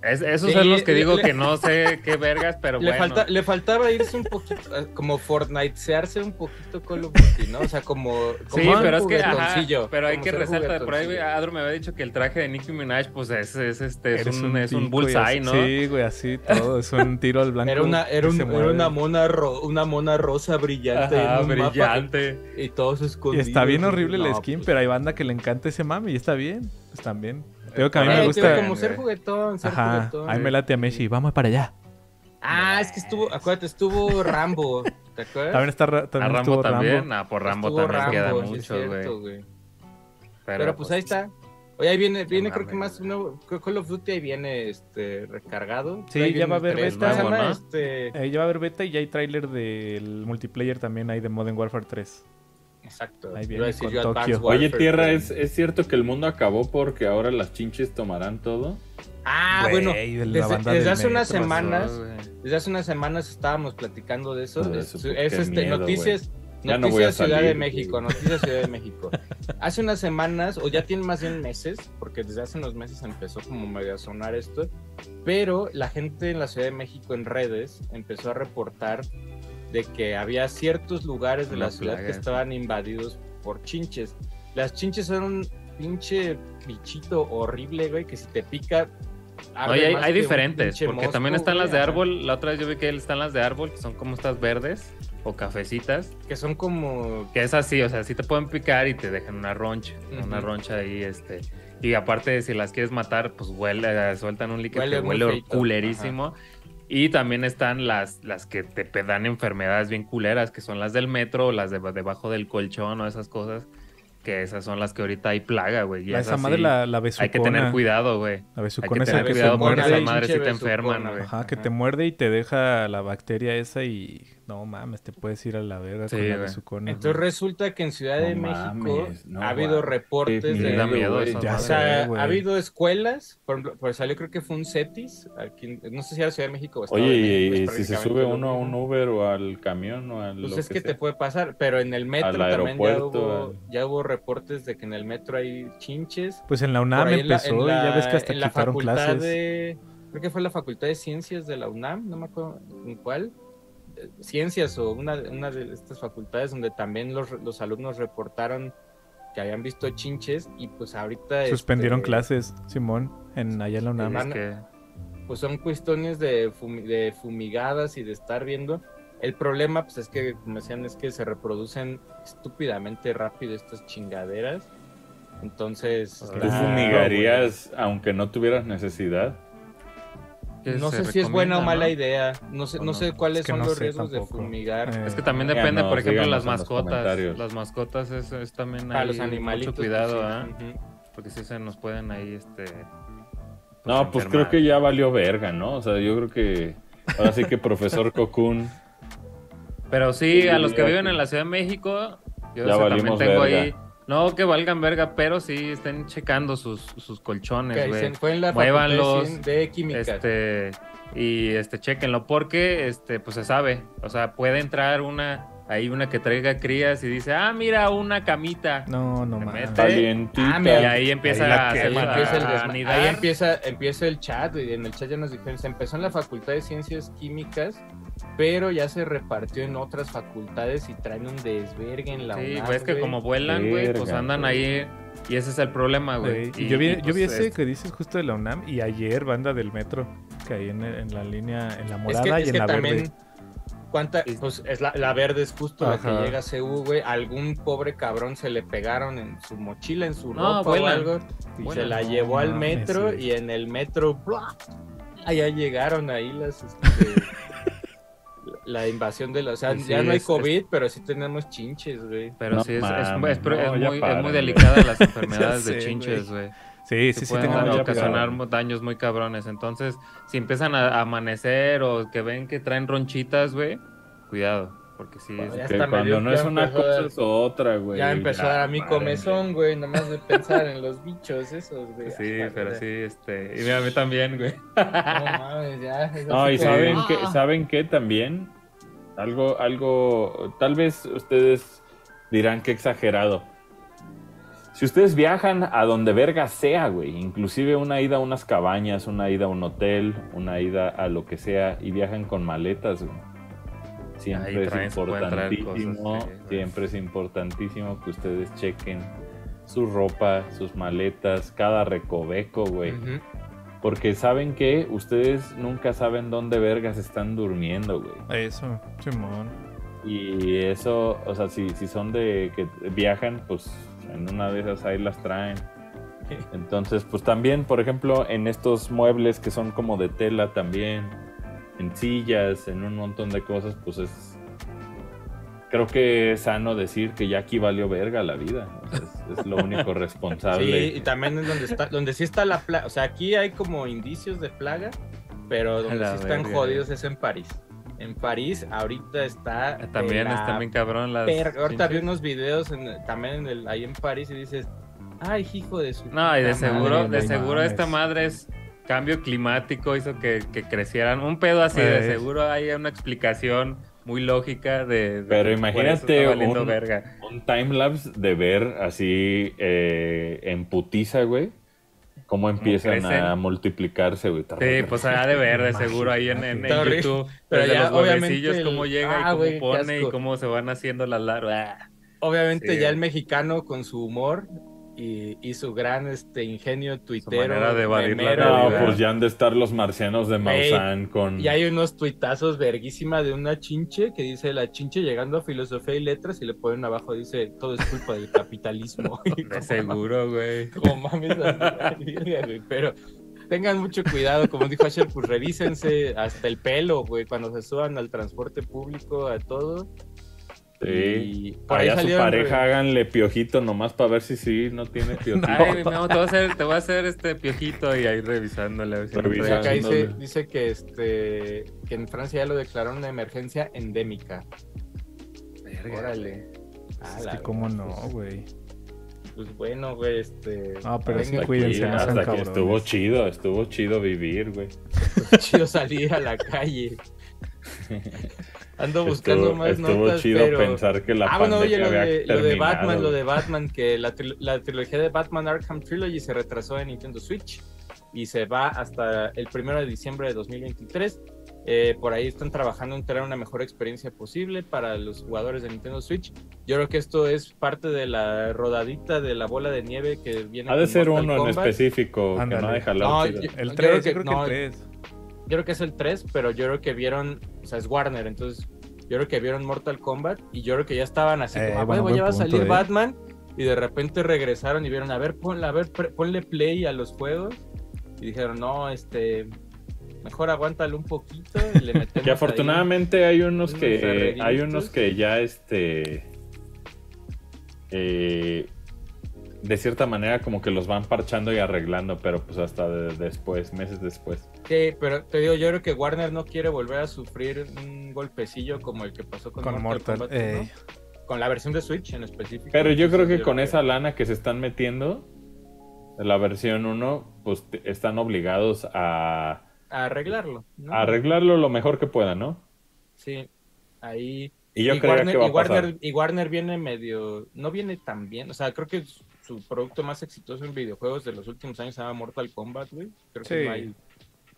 Es- esos Sí, son los que digo le- que no sé qué vergas, pero [LAUGHS] le, bueno. falta, le faltaba irse un poquito, eh, como Fortnitesearse un poquito con lo ¿no? O sea, como. Sí, como un pero es que, ajá, pero hay como que resaltar, por ahí. Adro me había dicho que el traje de Nicki Minaj, pues es, es este, es un, es un y bullseye, así- ¿no? Sí, güey, así todo. Es un tiro al blanco. Era una, era, un- una, mona ro- una mona rosa brillante Ajá, brillante. y todos Y escondidos. está bien horrible el No, skin, pues, pero hay banda que le encanta ese mame y está bien. Pues también. Digo que a mí eh, me gusta. como ser juguetón, ser Ajá, juguetón. a mí me late a Messi. Vamos para allá. Ah, es que estuvo, acuérdate, estuvo Rambo, ¿te acuerdas? También está Ra- A también Rambo estuvo también. Rambo. Ah, por Rambo Estuvo también queda sí mucho, güey. Pero, pues ahí está. Oye, ahí viene, viene creo que más un nuevo Call of Duty ahí viene este recargado. Sí, Ahí ya va a haber beta. Nuevo, ¿no? Este, Eh, ya va a haber beta y ya hay tráiler del multiplayer también ahí de Modern Warfare 3. Exacto. Ahí viene con yo Tokio. Advanced Oye, Tierra, pero- ¿es, ¿es cierto que el mundo acabó porque ahora las chinches tomarán todo? Ah, Güey, bueno. de Desde, desde hace unas semanas, desde hace unas semanas estábamos platicando de eso. De es eso, es, este, miedo, noticias, Ya no noticias Ciudad salir, de México, noticias Ciudad de México. [LAUGHS] Hace unas semanas, o ya tiene más bien meses, porque desde hace unos meses empezó como medio a sonar esto, pero la gente en la Ciudad de México en redes empezó a reportar de que había ciertos lugares de Una la ciudad plaga, que estaban invadidos por chinches. Las chinches son un pinche bichito horrible, güey, que si te pica... Oye, hay, hay diferentes, porque también mosco, están las güey, de ajá. árbol. La otra vez yo vi que están las de árbol, que son como estas verdes o cafecitas, Que son como... que es así, o sea, sí te pueden picar y te dejan una roncha, una Ujú. roncha ahí, este. Y aparte, si las quieres matar, pues huele, sueltan un líquido Huele que huele culerísimo. Y también están las, las que te dan enfermedades bien culeras, que son las del metro las de debajo del colchón o esas cosas. Que esas son las que ahorita hay plaga, güey. y La, esas esa madre, sí la, la besucona. Hay que tener cuidado, güey. La Hay besucona que es la tener que te cuidado porque muerde. esas y- madres sí te enferman, güey. Ajá, que Ajá. te muerde y te deja la bacteria esa y No mames, te puedes ir a la verga Sí, con la. Nezucones, Entonces güey. resulta que en Ciudad de No México mames, no, ha habido reportes de... da miedo, eso, Ya O sea, sé, güey. ha habido escuelas, por ejemplo, pues salió creo que fue un CETIS, aquí, no sé si era Ciudad de México o Estado Oye, de y, México, y es si se sube uno a un. Uber o al camión o al Pues lo es que te puede pasar, pero en el metro Al también ya hubo, al- ya hubo reportes de que en el metro hay chinches. Pues en la Por UNAM ahí en la- empezó y ya ves que hasta en la quitaron facultad clases. de- creo que fue la Facultad de Ciencias de la UNAM, no me acuerdo en cuál. Ciencias o una, una de estas facultades donde también los, los alumnos reportaron que habían visto chinches y pues ahorita... Suspendieron este, clases, Simón, en allá en la UNAM. Que pues son cuestiones de, fumi- de fumigadas y de estar viendo. El problema, pues es que, como decían, es que se reproducen estúpidamente rápido estas chingaderas. Entonces, ¿Tú ¿Tú claro, fumigarías aunque no tuvieras necesidad? Que No sé si es buena o mala ¿no? idea. No sé, ¿O no no? sé cuáles Es que son no los riesgos de fumigar. Eh, Es que también depende, por ejemplo, las mascotas. Las mascotas es, es también ahí los animalitos. mucho cuidado, pues, ¿ah? sí. Ujú. Porque si se nos pueden ahí, este... No, pues creo que ya valió verga, ¿no? O sea, yo creo que ahora sí que profesor [LAUGHS] Cocoon Pero sí, Sí, a los que viven que- en la Ciudad de México, yo Ya o sea, también valimos tengo verga. ahí... No que valgan verga, pero sí estén checando sus, sus colchones, güey. de, Muévanlos, de Química. Este, y este, chequenlo, porque este, pues se sabe. O sea, puede entrar una, ahí una que traiga crías y dice, ah, mira, una camita. No, no mames. Ah, Y ahí empieza Ahí la a, Ahí quema, a- empieza, el desma- ahí empieza, empieza el chat y en el chat ya nos dijeron, se empezó en la Facultad de Ciencias Químicas, pero ya se repartió en otras facultades y traen un desvergue en la Sí, UNAM, pues que como vuelan, güey, pues andan ahí. Y ese es el problema, güey. Y yo vi, yo vi pues, ese es- que dices justo de la UNAM y ayer banda del metro que ahí en, en la línea, en la Es morada que, y es en que la también, verde. ¿cuánta? Pues es la, la verde es justo la Ajá. que llega a CU, güey. Algún pobre cabrón se le pegaron en su mochila, en su No, ropa o algo, y se la No llevó al metro y en el metro, ¡bla! allá llegaron ahí las... este, [LAUGHS] la invasión de la... O sea, Sí, ya no hay es- COVID, pero sí tenemos chinches, güey. Pero No sí, es, es- mames, es- no, muy, es muy delicada las [LAUGHS] enfermedades de chinches, güey. Sí, sí, sí, pueden mucho ocasionar daños muy cabrones. Entonces, si empiezan a, amanecer o que ven que traen ronchitas, güey, cuidado. Porque sí, Bueno, es- Que cuando no es una cosa es otra, güey. ya empezó a dar a mi comezón, güey, nomás de pensar en los bichos esos, güey. sí, Ah, pero sí, este. Y mira, a mí también, güey. No mames, ya. No, y saben ¡Ah! que, saben que también algo, algo, tal vez ustedes dirán que exagerado. Si ustedes viajan a donde verga sea, güey, inclusive una ida a unas cabañas, una ida a un hotel, una ida a lo que sea, y viajan con maletas, güey. Siempre es importantísimo, cosas, sí, siempre es importantísimo que ustedes chequen su ropa, sus maletas, cada recoveco, güey. Ujú. Porque saben que ustedes nunca saben dónde vergas están durmiendo, güey. Eso, Simón. Y eso, o sea, si, si son de que viajan, pues en una de esas ahí las traen. [LAUGHS] Entonces, pues también, por ejemplo, en estos muebles que son como de tela también, en sillas, en un montón de cosas, pues es... Creo que es sano decir que ya aquí valió verga la vida. O sea, es, es lo único [LAUGHS] responsable. Sí, y también es donde está, donde sí está la plaga. O sea, aquí hay como indicios de plaga, pero donde La sí están verga, jodidos es en París. En París ahorita está. También la está bien cabrón las. verga. Ahorita vi unos videos en- también en el, ahí en París y dices, ay, hijo de su. No, y de seguro, madre, de seguro mames. esta madre es cambio climático, hizo que, que crecieran. Un pedo así, de Pues. seguro hay una explicación muy lógica de. de Pero imagínate un- verga. Un timelapse de ver así eh, en putiza, güey. Cómo empiezan a multiplicarse, güey. Sí, pues ha de ver, de [LAUGHS] seguro ahí en, en, en. YouTube. Pero desde ya, los huevecillos, el- cómo llega Ah, y cómo güey, qué pone y cómo se van haciendo las larvas. Ah. Obviamente Sí. ya el mexicano con su humor y, y su gran este ingenio tuitero. manera de evadir la No, pues ya han de estar los marcianos de Maussan con... Y hay unos tuitazos verguísima de una chinche que dice la chinche llegando a filosofía y letras y le ponen abajo, dice, todo es culpa del capitalismo. [LAUGHS] De como seguro, güey. Como mames, pero tengan mucho cuidado, como dijo Asher, pues revísense hasta el pelo, güey, cuando se suban al transporte público, a todo. Sí. Por ahí Allá su pareja, re- háganle piojito nomás para ver si sí no tiene [LAUGHS] piojito. Ay, amor, te voy a hacer, te voy a hacer este piojito y ahí revisándole. A ver si no Acá dice, dice que este que en Francia ya lo declararon una emergencia endémica. Verga, Órale. Ah, Es que cómo no, pues, güey. Pues bueno, güey, este. Ah, pero sí, cuídense, aquí, no hasta cabrones. estuvo chido, estuvo chido vivir, güey. [LAUGHS] chido salir a la calle. [LAUGHS] Ando buscando Estuvo, más estuvo notas, chido pero... pensar que la ah, bueno, oye, lo había de, lo de Batman, lo de Batman, que la, tri- la trilogía de Batman Arkham Trilogy se retrasó en Nintendo Switch y se va hasta el primero de diciembre de 2023. Eh, por ahí están trabajando en tener una mejor experiencia posible para los jugadores de Nintendo Switch. Yo creo que esto es parte de la rodadita de la bola de nieve que viene Ha de con ser Mortal uno en Kombat. específico que Ándale. no deja No, yo- El Yo 3, creo yo que- creo que no, el 3. Yo creo que es el 3, pero yo creo que vieron, o sea, es Warner, entonces yo creo que vieron Mortal Kombat y yo creo que ya estaban así Eh, como, "Ah, bueno, huevo, ya va a salir eh". Batman y de repente regresaron y vieron, a ver, ponle, a ver, ponle play a los juegos y dijeron, no, este, mejor aguántalo un poquito y le [LAUGHS] metemos Que ahí". afortunadamente hay unos unos que arreglitos. hay unos que ya este eh, de cierta manera como que los van parchando y arreglando, pero pues hasta de- después, meses después. Sí, pero te digo, yo creo que Warner no quiere volver a sufrir un golpecillo como el que pasó con, Con Mortal, Mortal. Kombat, ¿no? Con la versión de Switch en específico. Pero yo creo que con esa lana que se están metiendo, la versión 1, pues están obligados a, a arreglarlo. ¿no? a arreglarlo lo mejor que puedan, ¿no? Sí, ahí. Y yo y Warner, que va y a pasar. Warner, y Warner viene medio. No viene tan bien. O sea, creo que su- producto más exitoso en videojuegos de los últimos años se llama Mortal Kombat, güey. Creo que Sí. no hay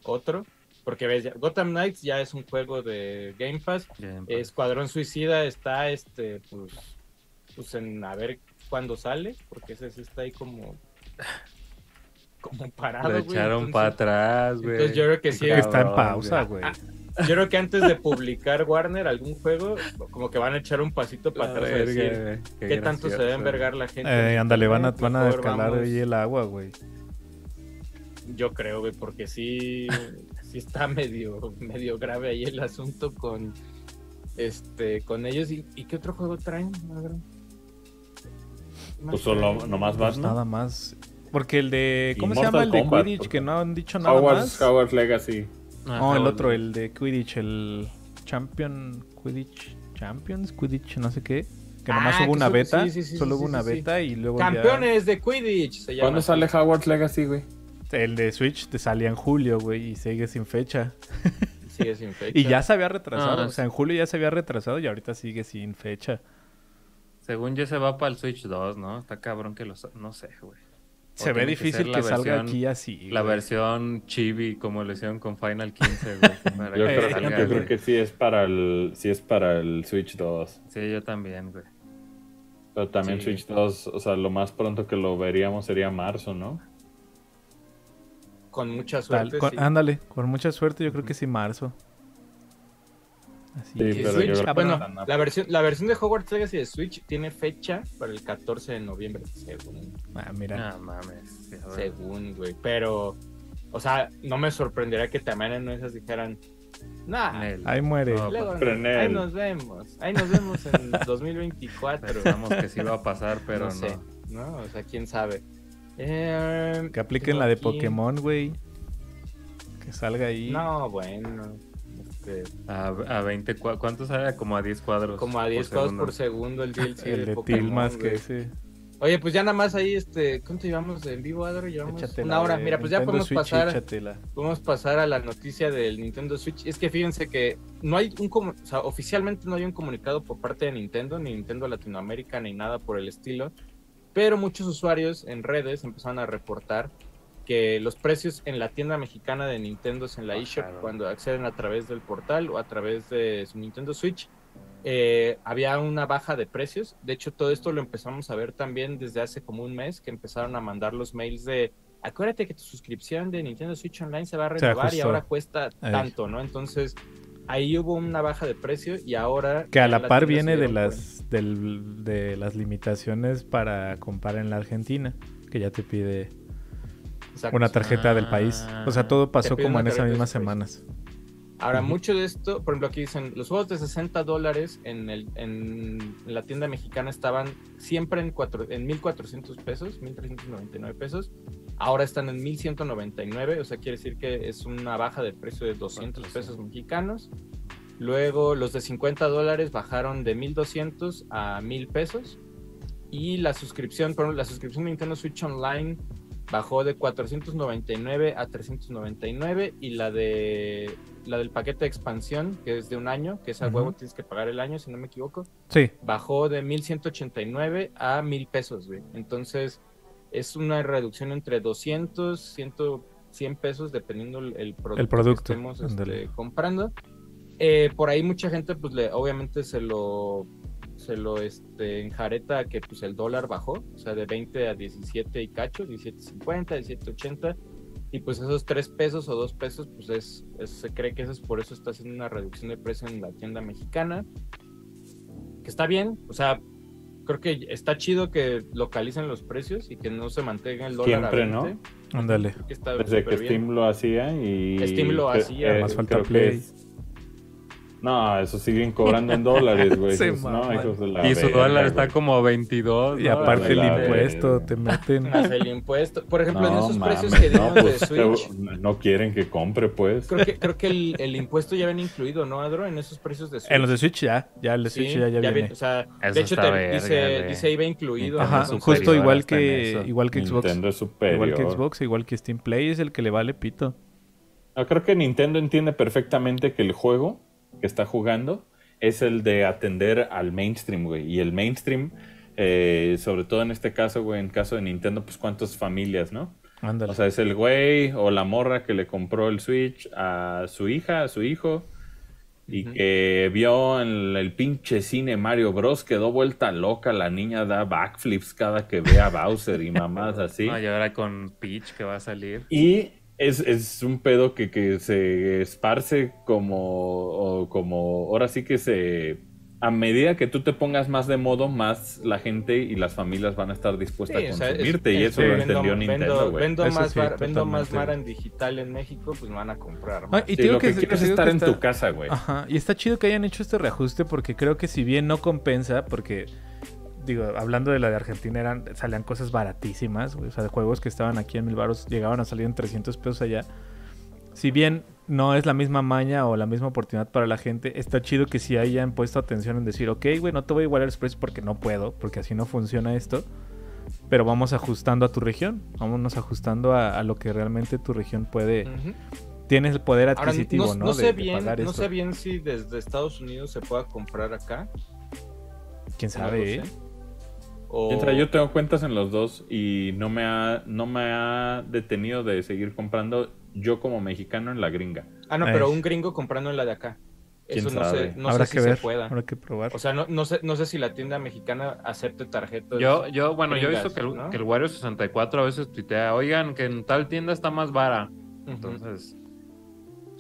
otro. Porque ves, ya- Gotham Knights ya es un juego de Game Pass. Bien, pues. Escuadrón Suicida está, este, pues, pues en a ver cuándo sale, porque ese sí está ahí como, como parado, Lo echaron Entonces- para atrás, güey. entonces yo creo que sí está en pausa, güey. güey. Yo creo que antes de publicar Warner algún juego, como que van a echar un pasito para atrás a decir qué tanto se debe envergar la gente. Eh, ándale, van a, van a escalar ahí el agua, güey. Yo creo, güey, porque sí, sí está medio, medio grave ahí el asunto con este, con ellos. ¿Y, y qué otro juego traen? A ver. ¿Qué más Pues solo traen? nomás Pues Batman. nada más. Porque el de. ¿Cómo se llama el de Kombat, Quidditch? porque- Que no han dicho nada Hogwarts, más. Hogwarts Legacy. Ah, No, el otro, el de Quidditch, el Champion Quidditch. Champions, Quidditch, no sé qué. Que nomás Ah, hubo que una beta. sí, sí, sí, solo sí, hubo sí, una sí. beta y luego ya- Campeones de Quidditch se llama. ¿Cuándo sale Hogwarts Legacy, güey? El de Switch te salía en julio, güey, y sigue sin fecha. Sigue sin [LAUGHS] fecha. Y ya se había retrasado. Ah, o sea, en julio ya se había retrasado y ahorita sigue sin fecha. Según yo se va para el Switch 2, ¿no? Está cabrón que los... No sé, güey. O Se ve que difícil que, salga aquí así. La versión chibi como lo hicieron con Final 15, güey. para [LAUGHS] Yo, que creo, salga, yo creo güey. que sí es para el sí es para el Switch 2. Sí, yo también, güey. Pero también Sí. Switch 2, o sea, lo más pronto que lo veríamos sería marzo, ¿no? Con mucha Tal- suerte. con- sí. Ándale, con mucha suerte, yo creo que sí, marzo. Así Sí, Switch, yo bueno, la versión, la versión de Hogwarts Legacy de Switch tiene fecha para el 14 de noviembre, según, Ah, mira. Mames. güey. según, güey. Pero, o sea, no me sorprendería que también en esas dijeran, nah. Ahí muere. No, luego, pero en ahí nos vemos, ahí nos vemos en [LAUGHS] 2024. Pensamos que sí iba a pasar, pero no no. sé, ¿no? O sea, quién sabe. Eh, Que apliquen la de aquí- Pokémon, güey. Que salga ahí. No, bueno. este, A, a 20, cua- ¿cuánto sale? Como a 10 cuadros. como a 10 por cuadros segundo. por segundo el DLC [LAUGHS] el de, de Pokémon, Tilmas, que ese. Oye, pues ya nada más ahí, este, ¿cuánto llevamos en vivo, Adro? Llevamos Échatela una hora. de Mira, pues ya Nintendo podemos Switch, pasar, échatela. podemos pasar a la noticia del Nintendo Switch. Es que fíjense que no hay un, o sea, oficialmente no hay un comunicado por parte de Nintendo, ni Nintendo Latinoamérica, ni nada por el estilo. Pero muchos usuarios en redes empezaron a reportar que los precios en la tienda mexicana de Nintendo en la eShop, cuando acceden a través del portal o a través de su Nintendo Switch, eh, había una baja de precios. De hecho, todo esto lo empezamos a ver también desde hace como un mes, que empezaron a mandar los mails de, acuérdate que tu suscripción de Nintendo Switch Online se va a renovar y ahora cuesta tanto, ¿no? Entonces, ahí hubo una baja de precio y ahora... Que a la par viene de las, del- de las limitaciones para comprar en la Argentina. Que ya te pide. Exacto. una tarjeta del país. O sea, todo pasó como en esas mismas país. Ahora, Ujú. mucho de esto, por ejemplo, aquí dicen, los juegos de 60 dólares en, el, en la tienda mexicana estaban siempre en, cuatro, en 1.400 pesos, 1.399 pesos. Ahora están en 1.199, o sea, quiere decir que es una baja de precio de 200 pesos mexicanos. Luego, los de 50 dólares bajaron de 1.200 a 1.000 pesos. Y la suscripción, por ejemplo, la suscripción de Nintendo Switch Online bajó de 499 a 399 y la de la del paquete de expansión, que es de un año, que esa Ujú. huevo tienes que pagar el año, si no me equivoco, Sí, bajó de 1189 a 1000 pesos, güey. Entonces, es una reducción entre 200, 100, 100 pesos, dependiendo el, el producto, que estemos este, comprando. Eh, por ahí mucha gente, pues, le, obviamente se lo se lo este, enjareta que pues el dólar bajó, o sea, de 20 a 17 y cacho, 17.50, 17.80, y pues esos 3 pesos o 2 pesos, pues es, es- se cree que eso es por eso está haciendo una reducción de precio en la tienda mexicana, que está bien, o sea, creo que está chido que localicen los precios y que no se mantenga el dólar Siempre, a ¿no? 20. ándale. Creo que está Desde que bien. Steam lo hacía y... Steam lo hacía, Más falta Play. es- No, eso siguen cobrando en dólares, güey. [LAUGHS] Se Esos, no, maman. hijos de la Y su verga, dólar está güey. como 22. Y ¿no? aparte el impuesto, verga. te meten. Más el impuesto. Por ejemplo, en esos mames, precios que no, dimos pues, de Switch, no quieren que compre, pues. creo que, creo que el, el impuesto ya ven incluido, ¿no, Adro? En esos precios de Switch. En los de Switch ya, ya el de Sí, Switch ya, ya ya viene. o sea, Eso de hecho, te verga, dice, dice iba incluido. Ajá, justo igual que igual que Xbox. Nintendo es superior. Igual que Xbox, igual que Steam Play es el que le vale pito. No, creo que Nintendo entiende perfectamente que el juego que está jugando es el de atender al mainstream, güey. Y el mainstream, eh, sobre todo en este caso, güey, en caso de Nintendo, pues cuántas familias, ¿no? Ándale. O sea, es el güey o la morra que le compró el Switch a su hija, a su hijo, y que vio en el pinche cine Mario Bros. Quedó vuelta loca, la niña da backflips cada que ve a Bowser y mamás así. [LAUGHS] No, y ahora con Peach que va a salir. Y es, es un pedo que, que se esparce como, o como, ahora sí que se, a medida que tú te pongas más de modo, más la gente y las familias van a estar dispuestas Sí, a o sea, es- consumirte. y es eso que lo vendo- entendió vendo- Nintendo, güey. Vendo, más, sí, bar- vendo más. Mara en digital en México, pues me van a comprar. Ah, más. y Sí, lo que, que, quieres es estar que en está- tu casa, güey. Ajá, y está chido que hayan hecho este reajuste porque creo que si bien no compensa, porque digo, hablando de la de Argentina eran salían cosas baratísimas, güey, o sea, de juegos que estaban aquí en mil baros llegaban a salir en 300 pesos allá. Si bien no es la misma maña o la misma oportunidad para la gente, está chido que si hayan puesto atención en decir, ok, güey, no te voy a igualar los precios porque no puedo, porque así no funciona esto. Pero vamos ajustando a tu región, vámonos ajustando a, a lo que realmente tu región puede, Ujú. tienes el poder Ahora, adquisitivo, no, ¿no? no sé de bien, pagar no sé bien si desde Estados Unidos se pueda comprar acá. ¿Quién no sabe? eh? O- Mientras yo tengo cuentas en los dos y no me ha, no me ha detenido de seguir comprando yo como mexicano en la gringa. Ah, no, pero un gringo comprando en la de acá. ¿Quién Eso no sabe? sé, no habrá sé que si ver, se pueda. habrá que probar. O sea, no, no sé, no sé si la tienda mexicana acepte tarjetas. Yo, yo, bueno, yo he visto que el, ¿no? que el Wario 64 a veces tuitea, oigan, que en tal tienda está más vara. Entonces,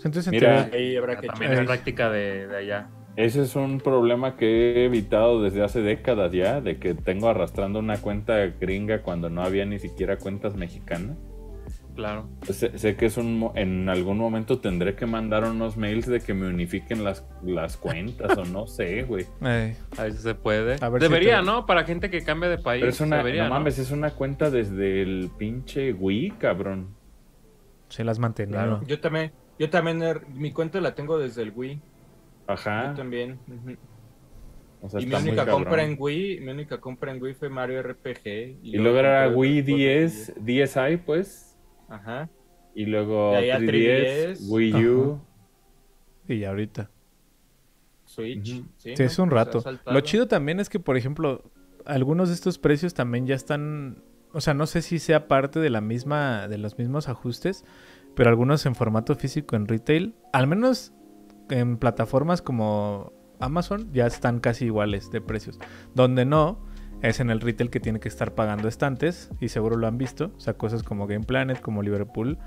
Entonces, en Mira, Ahí habrá que también es práctica de, de allá. Ese es un problema que he evitado desde hace décadas ya, de que tengo arrastrando una cuenta gringa cuando no había ni siquiera cuentas mexicanas. Claro. Sé, sé que es un en algún momento tendré que mandar unos mails de que me unifiquen las, las cuentas o no sé, güey. [LAUGHS] eh, A ver si se puede. A ver si Debería, te- ¿no? Para gente que cambia de país. Pero es una, debería, no mames, es una cuenta desde el pinche Wii, cabrón. se las mantenido. Claro. Yo también, yo también, er- mi cuenta la tengo desde el Wii. Ajá. Yo también. ujú. O sea, y mi única compra en Wii, mi única compra en Wii fue Mario RPG. Y luego era Wii otras cosas 10, DSi, pues. y- Ajá. Y luego De ahí a 3DS, 3DS. Wii U. Y ahorita. Switch. Sí, Sí, ¿no? es un rato. Lo chido también es que, por ejemplo, algunos de estos precios también ya están. O sea, no sé si sea parte de la misma. de los mismos ajustes. Pero algunos en formato físico en retail. Al menos en plataformas como Amazon ya están casi iguales de precios. Donde no. Es en el retail que tiene que estar pagando estantes. Y seguro lo han visto. O sea, cosas como Game Planet, como Liverpool.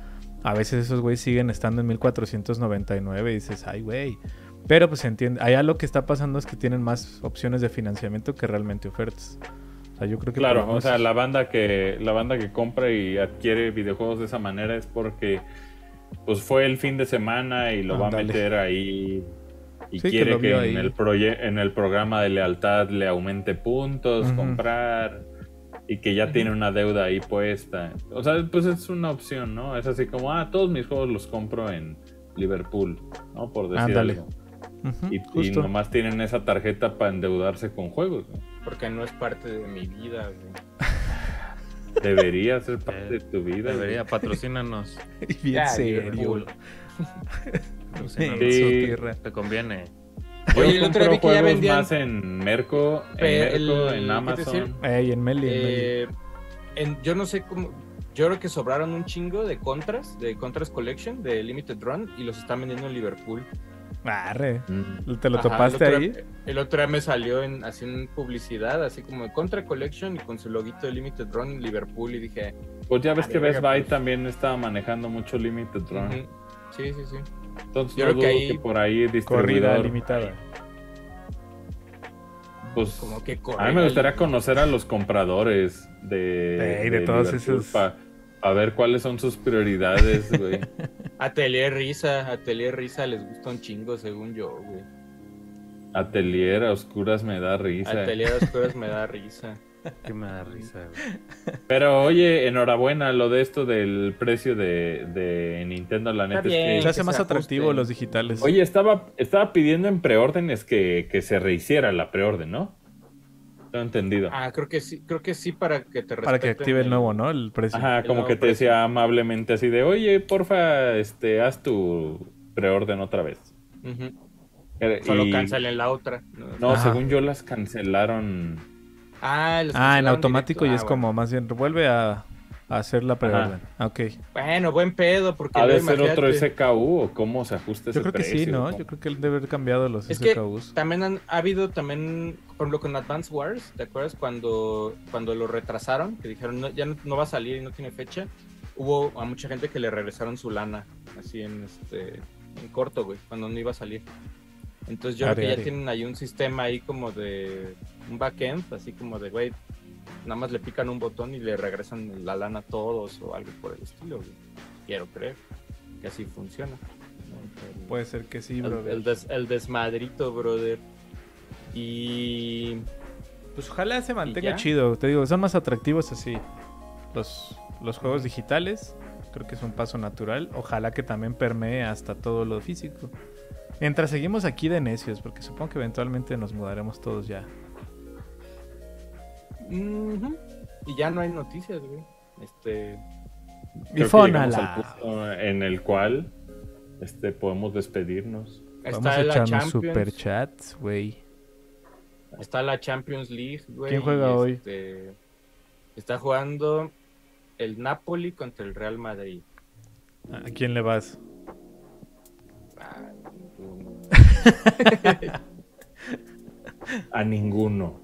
A veces esos güeyes siguen estando en 1499 y dices, ay, güey. Pero pues se entiende. Allá lo que está pasando es que tienen más opciones de financiamiento que realmente ofertas. O sea, yo creo que. Claro, o sea, la banda que la banda que compra y adquiere videojuegos de esa manera es porque pues fue el fin de semana y lo va a meter ahí y Sí, quiere que, en, el proye- en el programa de lealtad le aumente puntos, comprar y que ya tiene una deuda ahí puesta. O sea, pues es una opción, ¿no? Es así como, ah, todos mis juegos los compro en Liverpool, ¿no? Por decir algo. Y, nomás tienen esa tarjeta para endeudarse con juegos. ¿no? Porque no es parte de mi vida, güey. [LAUGHS] Debería ser parte de tu vida. güey. Debería, patrocínanos. [LAUGHS] Bien Ya, serio. Patrocínanos. Sí. tierra. Te conviene. Yo Oye, el otro día vi que ya juegos vendían- más en Merco, en, Pe- Merco, el- en ¿qué te Amazon. Ey, en Meli, en Meli. Eh, en- yo no sé cómo. Yo creo que sobraron un chingo de contras, de Contras Collection, de Limited Run, y los están vendiendo en Liverpool. Arre. Mm. ¿Te lo Ajá, topaste el ahí? otro, El otro día me salió en, así en publicidad, así como de Contra Collection y con su loguito de Limited Run en Liverpool, y dije. Pues ya ves Ah, que Best Buy pues. también estaba manejando mucho Limited Run. ujú. Sí, sí, sí. Entonces Yo no creo que ahí- que por ahí Corrida limitada. Pues Como que a mí me gustaría conocer a los compradores de, Ey, de todos esos- Para ver cuáles son sus prioridades, güey. [LAUGHS] Atelier Risa, Atelier Risa les gusta un chingo, según yo, güey. Atelier a oscuras me da risa. Atelier Oscuras me da risa. [LAUGHS] Que me da risa, güey. Pero oye, enhorabuena lo de esto del precio de, de Nintendo, la neta es que-. Se hace que más se atractivo los digitales. Oye, estaba, estaba pidiendo en preórdenes que, que se rehiciera la preorden, ¿no? No entendido. Ah, creo que sí, creo que sí para que te para que respeten active el nuevo, ¿no? El precio. Ajá, como que te precio. decía amablemente así de, oye, porfa, este, haz tu preorden otra vez. Eh, Solo cancelen la otra. No, Ajá. según yo las cancelaron. Ah, los Ah, en cancelaron automático directo. y Ah, es bueno. como más bien, vuelve a, a hacer la preorden. Ah, Ok. Bueno, buen pedo, porque ¿Ha de ser otro SKU o cómo se ajusta ese Yo creo que sí? ¿no? ¿Cómo? Yo creo que él debe haber cambiado los Es que SKUs. también han, ha habido también, por ejemplo, con Advance Wars, ¿te acuerdas cuando, cuando lo retrasaron? Que dijeron, no, ya no, no va a salir y no tiene fecha. Hubo a mucha gente que le regresaron su lana, así en este en corto, güey, cuando no iba a salir. Entonces yo Are, creo que ya tienen ahí un sistema ahí como de un backend, así como de, güey, nada más le pican un botón y le regresan la lana a todos o algo por el estilo, güey. Quiero creer que así funciona. Puede ser que sí, el, brother. el des- el desmadrito, brother. Y Pues ojalá se mantenga chido. Te digo, son más atractivos así. Los, los juegos digitales. Creo que es un paso natural. Ojalá que también permee hasta todo lo físico. Mientras seguimos aquí de necios, porque supongo que eventualmente nos mudaremos todos ya. Y ya no hay noticias, güey. Este, al punto en el cual este, podemos despedirnos. Vamos está a la echarnos superchats, güey. Está la Champions League, güey. ¿Quién juega hoy? este, está jugando el Napoli contra el Real Madrid. ¿A quién le vas? Ah, ninguno. A ninguno.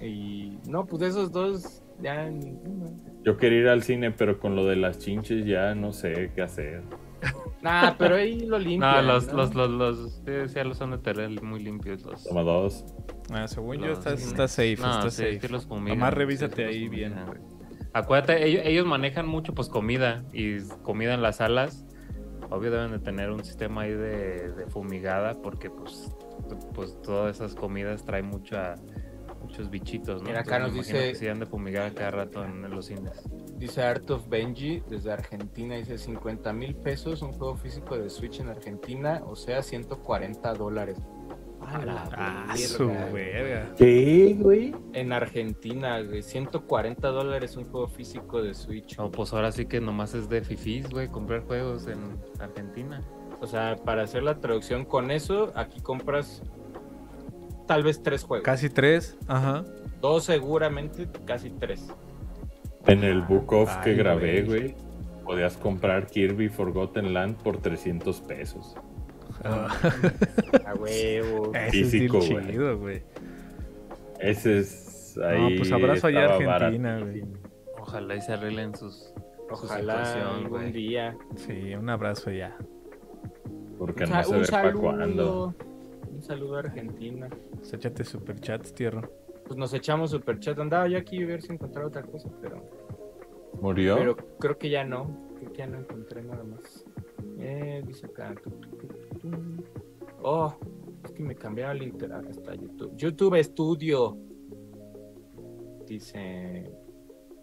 y no, pues de esos dos ya ninguno. Yo quería ir al cine, pero con lo de las chinches ya no sé qué hacer. [LAUGHS] Nah, pero ahí lo No, limpian. los, ¿no? los, los, los, sí, sí, los son de tener muy limpios los. Toma dos. Ah, según yo, los- está, está safe. No, está sí, safe. sí los fumigan, Nomás revísate sí los ahí bien. güey. Acuérdate, ellos, ellos manejan mucho pues comida y comida en las salas. Obvio deben de tener un sistema ahí de, de fumigada porque pues, pues todas esas comidas traen mucha, muchos bichitos, ¿no? Mira, acá Entonces, nos dice- que sí han de fumigar cada rato en, en los cines. Dice Art of Benji desde Argentina, dice 50 mil pesos, un juego físico de Switch en Argentina, o sea, 140 dólares. A la Ah, su verga. ¿Qué, güey? En Argentina, güey, 140 dólares un juego físico de Switch. No, pues ahora sí que nomás es de fifís, güey, comprar juegos en Argentina. O sea, para hacer la traducción con eso, aquí compras tal vez tres juegos. Casi tres. Ajá. Dos seguramente, casi tres. En el Book of que grabé, güey. podías comprar Kirby Forgotten Land por 300 pesos. A huevo. [LAUGHS] Ese Físico, güey. el chido, güey. Ese es No, ahí. pues abrazo allá a Argentina, güey. Ojalá y se arreglen sus. Ojalá situación, güey. día. Sí, un abrazo ya. Porque Un, no se ve para saludo. cuándo. Un saludo a Argentina. Pues échate superchats, tierra. Pues nos echamos superchat. Andaba yo aquí a ver si encontraba otra cosa, pero, ¿Murió? pero creo que ya no. Creo que ya no encontré nada más. Eh, dice acá. Oh, es que me cambiaron el internet hasta YouTube. YouTube Studio. Dice.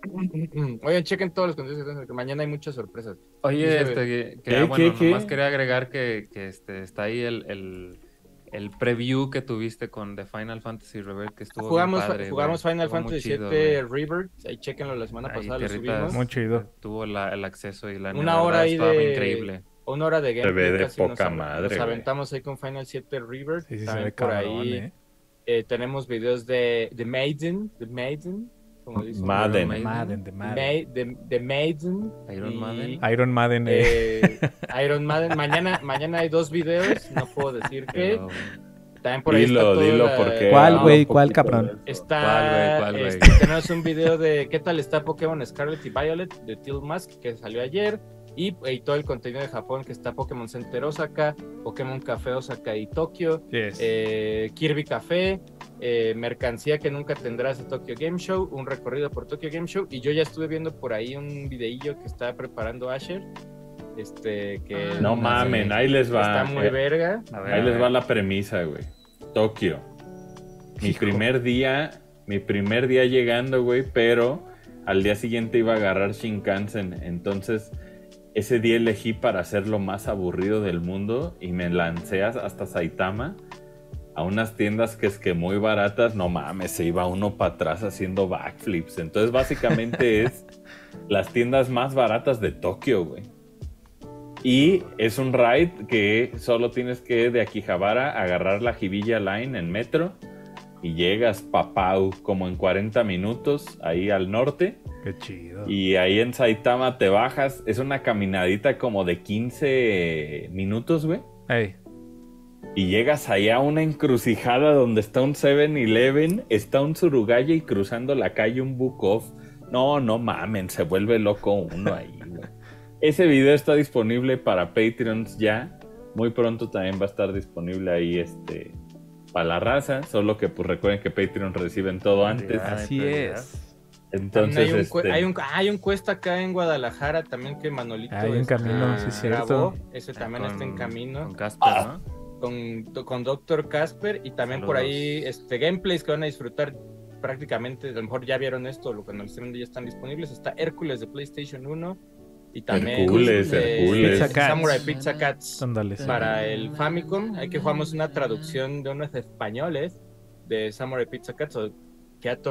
[LAUGHS] Oigan, chequen todos los contenidos que mañana hay muchas sorpresas. Oye, Dice- este, que, que, ¿Qué, ah, bueno, qué, qué? nomás quería agregar que, que, este, está ahí el, el, el preview que tuviste con The Final Fantasy Rebirth, que estuvo Jugamos, bien padre, jugamos. Final Estuvo Fantasy VII. River. Ahí chequenlo la semana Ahí pasada, lo subimos. Muy chido. Tuvo la- el acceso y la Una hora ahí estaba de- increíble. Una hora de Se gameplay. ve de casi nos poca madre, Nos güey. aventamos ahí con Final 7 River. Sí, sí, se También ve por cabrón, ahí eh. eh, tenemos videos de The Maiden. The Maiden. Como dicen. Madden. Maiden. Madden, de Ma- Madden. The, The Maiden. Iron y, Maiden. Iron Madden. eh. eh, Iron Maiden. Mañana, mañana hay dos videos. No puedo decir qué. También por ahí está Dilo, todo dilo, la- porque. ¿Cuál, güey? ¿Cuál, cabrón? Está, ¿Cuál, güey? ¿Cuál, güey? este, tenemos un video de qué tal está Pokémon Scarlet y Violet de Teal Mask que salió ayer y, y todo el contenido de Japón que está Pokémon Center Osaka, Pokémon Café Osaka y Tokio, Yes. eh, Kirby Café, eh, mercancía que nunca tendrás de Tokyo Game Show, un recorrido por Tokyo Game Show y yo ya estuve viendo por ahí un videillo que está preparando Asher, este que Ah, No mamen, ahí les va. está muy Eh, verga. ver, Ahí les va la premisa, güey. Tokio. Mi Hijo. primer día, mi primer día llegando, güey, pero al día siguiente iba a agarrar Shinkansen. Entonces, ese día elegí para hacer lo más aburrido del mundo y me lancé as- hasta Saitama a unas tiendas que es que muy baratas, no mames, se iba uno para atrás haciendo backflips. Entonces, básicamente [LAUGHS] es las tiendas más baratas de Tokio, güey. Y es un ride que solo tienes que de Akihabara agarrar la Hibilla Line en metro y llegas Papau como en 40 minutos ahí al norte Qué chido. y ahí en Saitama te bajas. Es una caminadita como de 15 minutos, güey. Ey, Y llegas allá a una encrucijada donde está un 7-Eleven, está un Surugaya y cruzando la calle un Bukov. No, no mamen, se vuelve loco uno ahí, güey. [LAUGHS] Ese video está disponible para Patreons ya. Muy pronto también va a estar disponible ahí este para la raza. Solo que pues recuerden que Patreon reciben todo antes. Así es. Entonces, hay un, este, hay, un, ah, hay un cuesta acá en Guadalajara también que Manolito Hay un este, camino, sí, es cierto. Ese también Con- está en Con camino Casper, Ah. ¿no? con, con Dr. Casper y también por Saludos. ahí este, gameplays que van a disfrutar prácticamente. A lo mejor ya vieron esto, lo viendo ya están disponibles. Está Hércules de PlayStation 1 y también Hércules, eh, Hércules. Pizza Cats. Samurai Pizza Cats sí. para el Famicom. Hay que jugamos una traducción de unos españoles de Samurai Pizza Cats o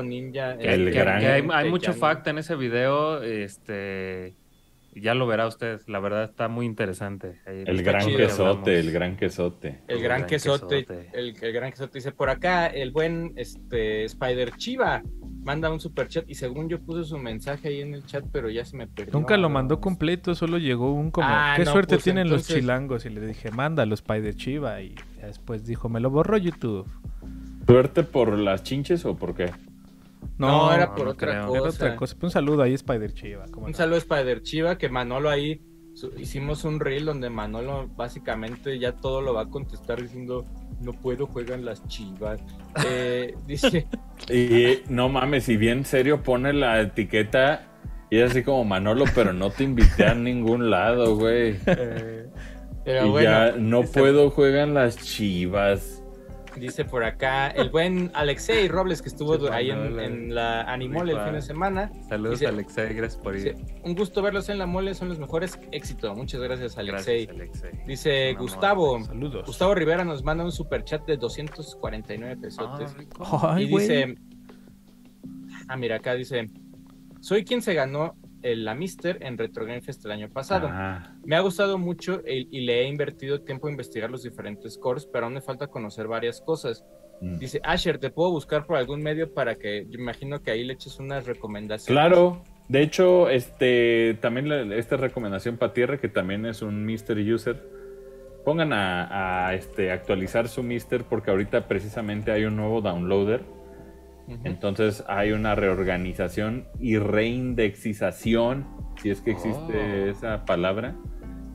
Ninja. Que, El que- gran- que hay, mucho fact en ese video, este ya lo verá usted, la verdad está muy interesante. Ahí el gran chido, quesote, el gran quesote. El El gran gran quesote, quesote. El, el gran quesote dice por acá, el buen este Spider Chiva manda un super chat y según yo puse su mensaje ahí en el chat, pero ya se me perdió. Nunca lo mandó completo, solo llegó un como. Ah, Qué no, suerte pues, tienen los chilangos. Y le dije, mándalo, Spider Chiva. Y después dijo, me lo borró YouTube. ¿Suerte por las chinches o por qué? No, era por no otra creo. cosa. Era otra cosa. Un saludo ahí, Spider Chiva. ¿cómo Un no? saludo a Spider Chiva que Manolo ahí su- hicimos un reel donde Manolo básicamente ya todo lo va a contestar diciendo no puedo juegan las chivas. Eh, [LAUGHS] dice Y no mames, si bien serio pone la etiqueta y es así como Manolo, pero no te invité a ningún lado, güey. [LAUGHS] eh, pero y bueno, ya no este- puedo, juegan las chivas. Dice por acá el buen Alexei Robles que estuvo Sí, ahí en, en la Animole el fin de semana. Saludos Dice- Alexei, gracias por ir. Dice, un gusto verlos en la mole, son los mejores. Éxito. Muchas gracias, Alexei. Gracias, Alexei. Dice. Gustavo. Saludos. Gustavo Rivera nos manda un super chat de 249 pesotes. Ah, y dice. Ah, mira, acá dice. Soy quien se ganó la Mister en Retro Game Fest el año pasado. Ah, Me ha gustado mucho el- y le he invertido tiempo a investigar los diferentes cores, pero aún me falta conocer varias cosas. mm. Dice, Asher, ¿te puedo buscar por algún medio para que, yo imagino que ahí le eches unas recomendaciones? Claro. De hecho, este también la- esta recomendación para Tierra, que también es un Mister User. Pongan a, a, este, actualizar su Mister porque ahorita precisamente hay un nuevo downloader. Entonces hay una reorganización y reindexización, si es que existe Oh. esa palabra,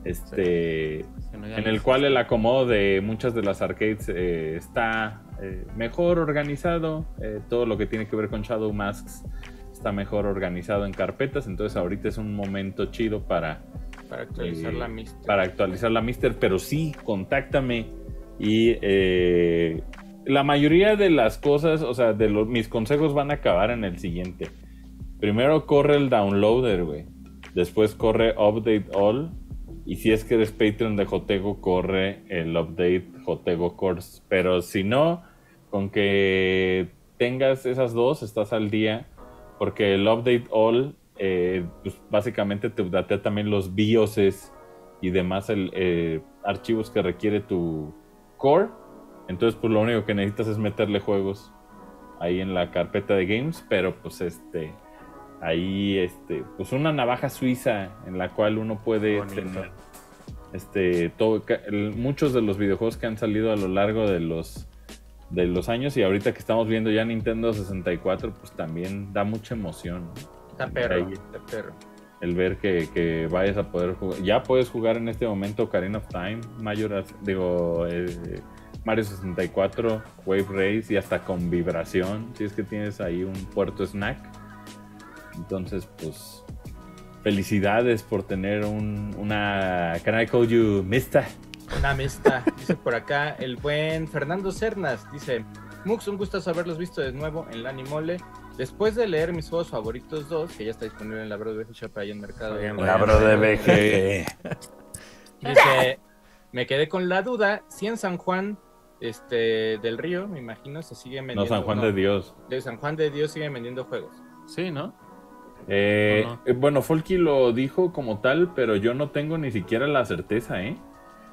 este, no, en el cual el acomodo de muchas de las arcades eh, está eh, mejor organizado, eh, todo lo que tiene que ver con Shadow Masks está mejor organizado en carpetas, entonces ahorita es un momento chido para Para actualizar Eh, la Mister. para actualizar la Mister, pero sí, contáctame. Y eh, la mayoría de las cosas, o sea, de los, mis consejos van a acabar en el siguiente. Primero corre el downloader, güey. Después corre update all. Y si es que eres Patreon de Jotego, corre el update Jotego Course. Pero si no, con que tengas esas dos, estás al día. Porque el update all, eh, pues, básicamente te updatea también los BIOSes y demás el, eh, archivos que requiere tu core. Entonces, pues lo único que necesitas es meterle juegos ahí en la carpeta de games, pero pues este ahí este pues una navaja suiza en la cual uno puede Bonito. tener este todo muchos de los videojuegos que han salido a lo largo de los de los años y ahorita que estamos viendo ya Nintendo 64 pues también da mucha emoción. Está perro, ahí. está perro. el ver que, que vayas a poder jugar. Ya puedes jugar en este momento Ocarina of Time, Majora's, digo, eh, Mario 64, Wave Race y hasta con vibración, si es que tienes ahí un puerto snack. Entonces, pues, felicidades por tener un, una... Can I call you Mister? Una amistad, dice por acá el buen Fernando Cernas, dice, Mux, un gusto haberlos visto de nuevo en la Animole. Después de leer mis juegos favoritos 2, que ya está disponible en la Bro de VG Shop ahí en Mercado. La bro de BG. Dice, me quedé con la duda si en San Juan este, del Río, me imagino, se sigue vendiendo. No, San Juan de Dios. De San Juan de Dios siguen vendiendo juegos. Sí, ¿no? Eh, eh, bueno, Folky lo dijo como tal, pero yo no tengo ni siquiera la certeza, ¿eh?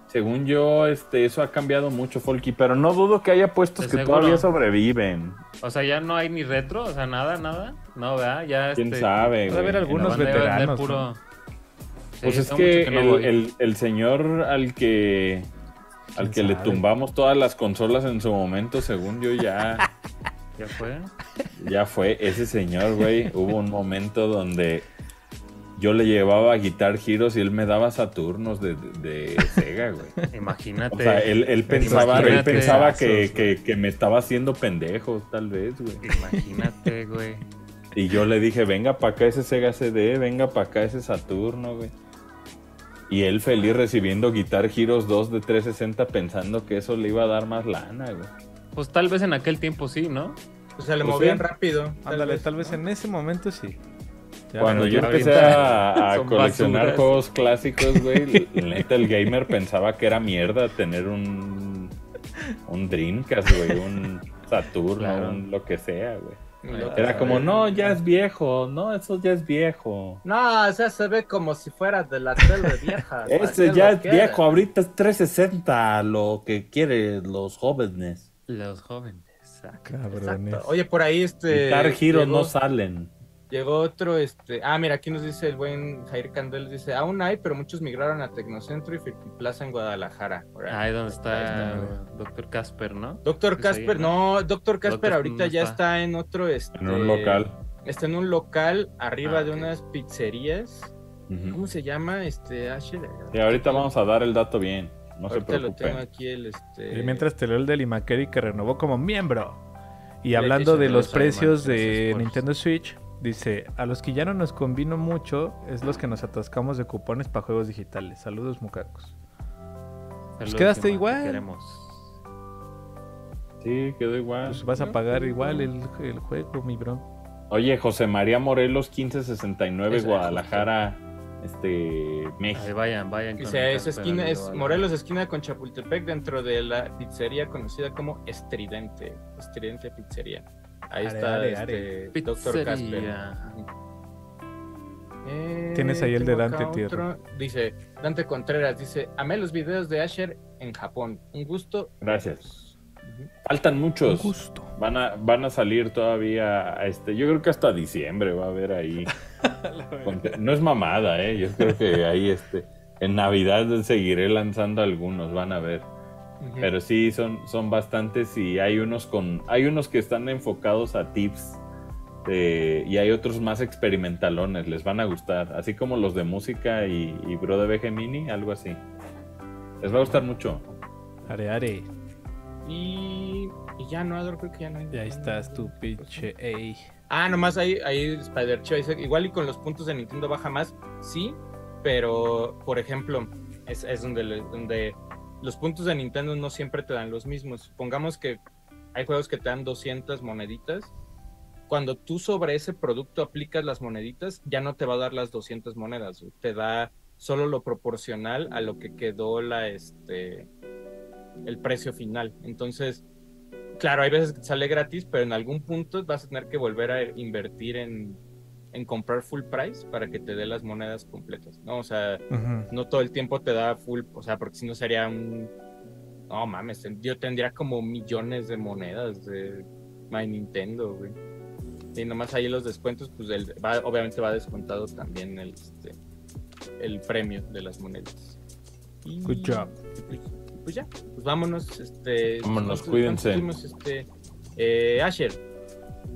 Según yo, este, eso ha cambiado mucho, Folky, pero no dudo que haya puestos ¿De que seguro? todavía sobreviven. O sea, ya no hay ni retro, o sea, nada, nada. No, ¿verdad? Ya ¿Quién este, sabe, Puede haber algunos veteranos, puro- Pues es que, mucho no el, el- el señor al que al ¿Quién que le tumbamos todas las consolas en su momento, según yo ya [LAUGHS] ¿Ya fue? ya fue ese señor, güey. Hubo un momento donde yo le llevaba Guitar Heroes y él me daba Saturnos de, de, de Sega, güey. [LAUGHS] Imagínate. O sea, él, él pensaba, él pensaba que- que me estaba haciendo pendejo, tal vez, güey. Imagínate, güey. Y yo le dije, venga para acá ese Sega CD, venga para acá ese Saturno, güey. Y él feliz recibiendo Guitar Heroes 2 de 360 pensando que eso le iba a dar más lana, güey. Pues tal vez en aquel tiempo sí, ¿no? O sea, le Pues movían sí. rápido. Ándale, tal vez en ese momento sí. Ya, Cuando yo empecé a, [LAUGHS] coleccionar basuras. juegos clásicos, güey, la neta el gamer pensaba que era mierda tener un, un Dreamcast, güey, un Saturno, Claro. un lo que sea, güey. Era como, no, ya es viejo, no, eso ya es viejo. No, o sea, se ve como si fuera de la tele vieja. Ese ¿Para qué ya es quiere? viejo, ahorita es 360, lo que quieren los jóvenes. Los jóvenes. Exacto. Oye, por ahí este. Guitar llegó- no salen. Llegó otro, este. Ah, mira, aquí nos dice el buen Jair Candel, dice, aún hay, pero muchos migraron a Tecnocentro y Plaza en Guadalajara. Ahí donde está Ahí Doctor Casper, ¿no? Doctor ahí, Casper, no, Doctor Casper Doctor ahorita no ya está. está en otro, este, En un local. Está en un local arriba Ah, de unas pizzerías. ¿Cómo se llama? Este, Asher. Y ahorita vamos a dar el dato bien, no se ahorita lo tengo preocupen. aquí el, este. Y mientras te leo el del Imakeri que renovó como miembro. Y hablando de los precios de Nintendo Switch, dice, a los que ya no nos convino mucho es los que nos atascamos de cupones para juegos digitales. Saludos, mucacos. Saludos, quedaste igual. Queremos. Sí, quedó igual. Pues vas a pagar igual el, el juego, mi bro. Oye, José María Morelos, 1569, Eso, Guadalajara, este, Ahí México. vayan, vayan. con Dice, es Casper, esquina, es. Morelos, esquina con Chapultepec, dentro de la pizzería conocida como Estridente. Estridente Pizzería. Ahí Are, está are, este, Doctor Casper. Eh, Tienes ahí el de Dante Tierra. Dice, Dante Contreras, dice, amé los videos de Asher en Japón. Un gusto. Gracias. Faltan Un muchos. gusto. Van a, van a salir todavía, este, yo creo que hasta diciembre va a haber ahí. [LAUGHS] No es mamada, eh. Yo creo que ahí, este, en Navidad seguiré lanzando algunos, van a ver. Pero sí, son, son bastantes y hay unos con, hay unos que están enfocados a tips de- y hay otros más experimentalones, les van a gustar, así como los de música y, y Bro de BG Mini, algo así. Les va a gustar mucho. Are, are. Y, y ya no, Ador, creo que ya no hay. Y ahí estás tu pinche. Ey. Ah, nomás ahí, ahí Spider Choice. Igual y con los puntos de Nintendo baja más, sí. pero por ejemplo, es, es donde, le- donde los puntos de Nintendo no siempre te dan los mismos. Supongamos que hay juegos que te dan 200 moneditas. Cuando tú sobre ese producto aplicas las moneditas, ya no te va a dar las 200 monedas, te da solo lo proporcional a lo que quedó la este el precio final. Entonces, claro, hay veces que sale gratis, pero en algún punto vas a tener que volver a invertir en, en comprar full price para que te dé las monedas completas, ¿no? O sea, no todo el tiempo te da full, o sea, porque si no sería un... No mames, yo tendría como millones de monedas de My Nintendo, güey. Y nomás ahí los descuentos, pues el- va- obviamente va descontado también el, este, el premio de las monedas. Y, Good job. Pues, pues ya, pues vámonos, este... Vámonos, ¿cuántos- cuídense. este, eh, Asher,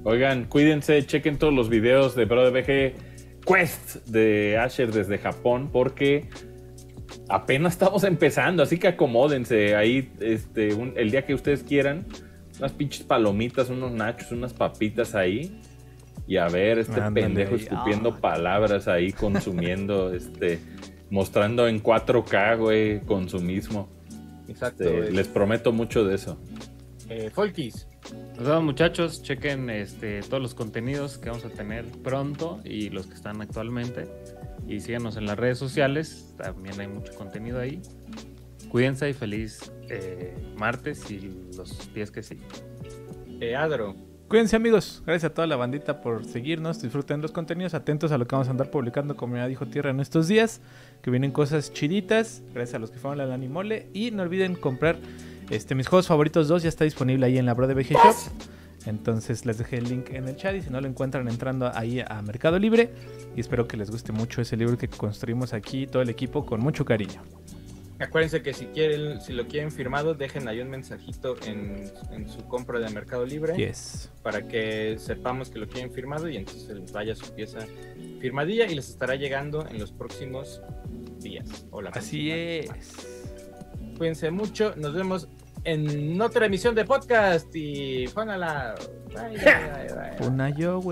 Oigan, cuídense, chequen todos los videos de Bro de BG Quest de Asher desde Japón porque apenas estamos empezando, así que acomódense ahí este, un- el día que ustedes quieran. Unas pinches palomitas, unos nachos, unas papitas ahí. Y a ver, este pendejo escupiendo Ah. palabras ahí, consumiendo, [LAUGHS] este, mostrando en 4K, güey, consumismo. exacto, Este, les prometo mucho de eso. Eh, Folkis, Nos vemos muchachos, chequen este, todos los contenidos que vamos a tener pronto y los que están actualmente. Y síganos en las redes sociales, también hay mucho contenido ahí. Cuídense y feliz eh, martes y los días que siguen. eh, Adro, Cuídense amigos, gracias a toda la bandita por seguirnos, disfruten los contenidos, atentos a lo que vamos a andar publicando como ya dijo Tierra en estos días, que vienen cosas chiditas, gracias a los que fueron al Animole y no olviden comprar este mis juegos favoritos 2 ya está disponible ahí en la Bro de BG Shop. Entonces les dejé el link en el chat y si no lo encuentran entrando ahí a Mercado Libre y espero que les guste mucho ese libro que construimos aquí todo el equipo con mucho cariño. Acuérdense que si quieren, si lo quieren firmado, dejen ahí un mensajito en, en su compra de Mercado Libre Yes. para que sepamos que lo quieren firmado y entonces les vaya su pieza firmadilla y les estará llegando en los próximos días. Hola. Así es. Cuídense mucho, nos vemos en otra emisión de podcast y bye, bye, bye. Una yo, güey.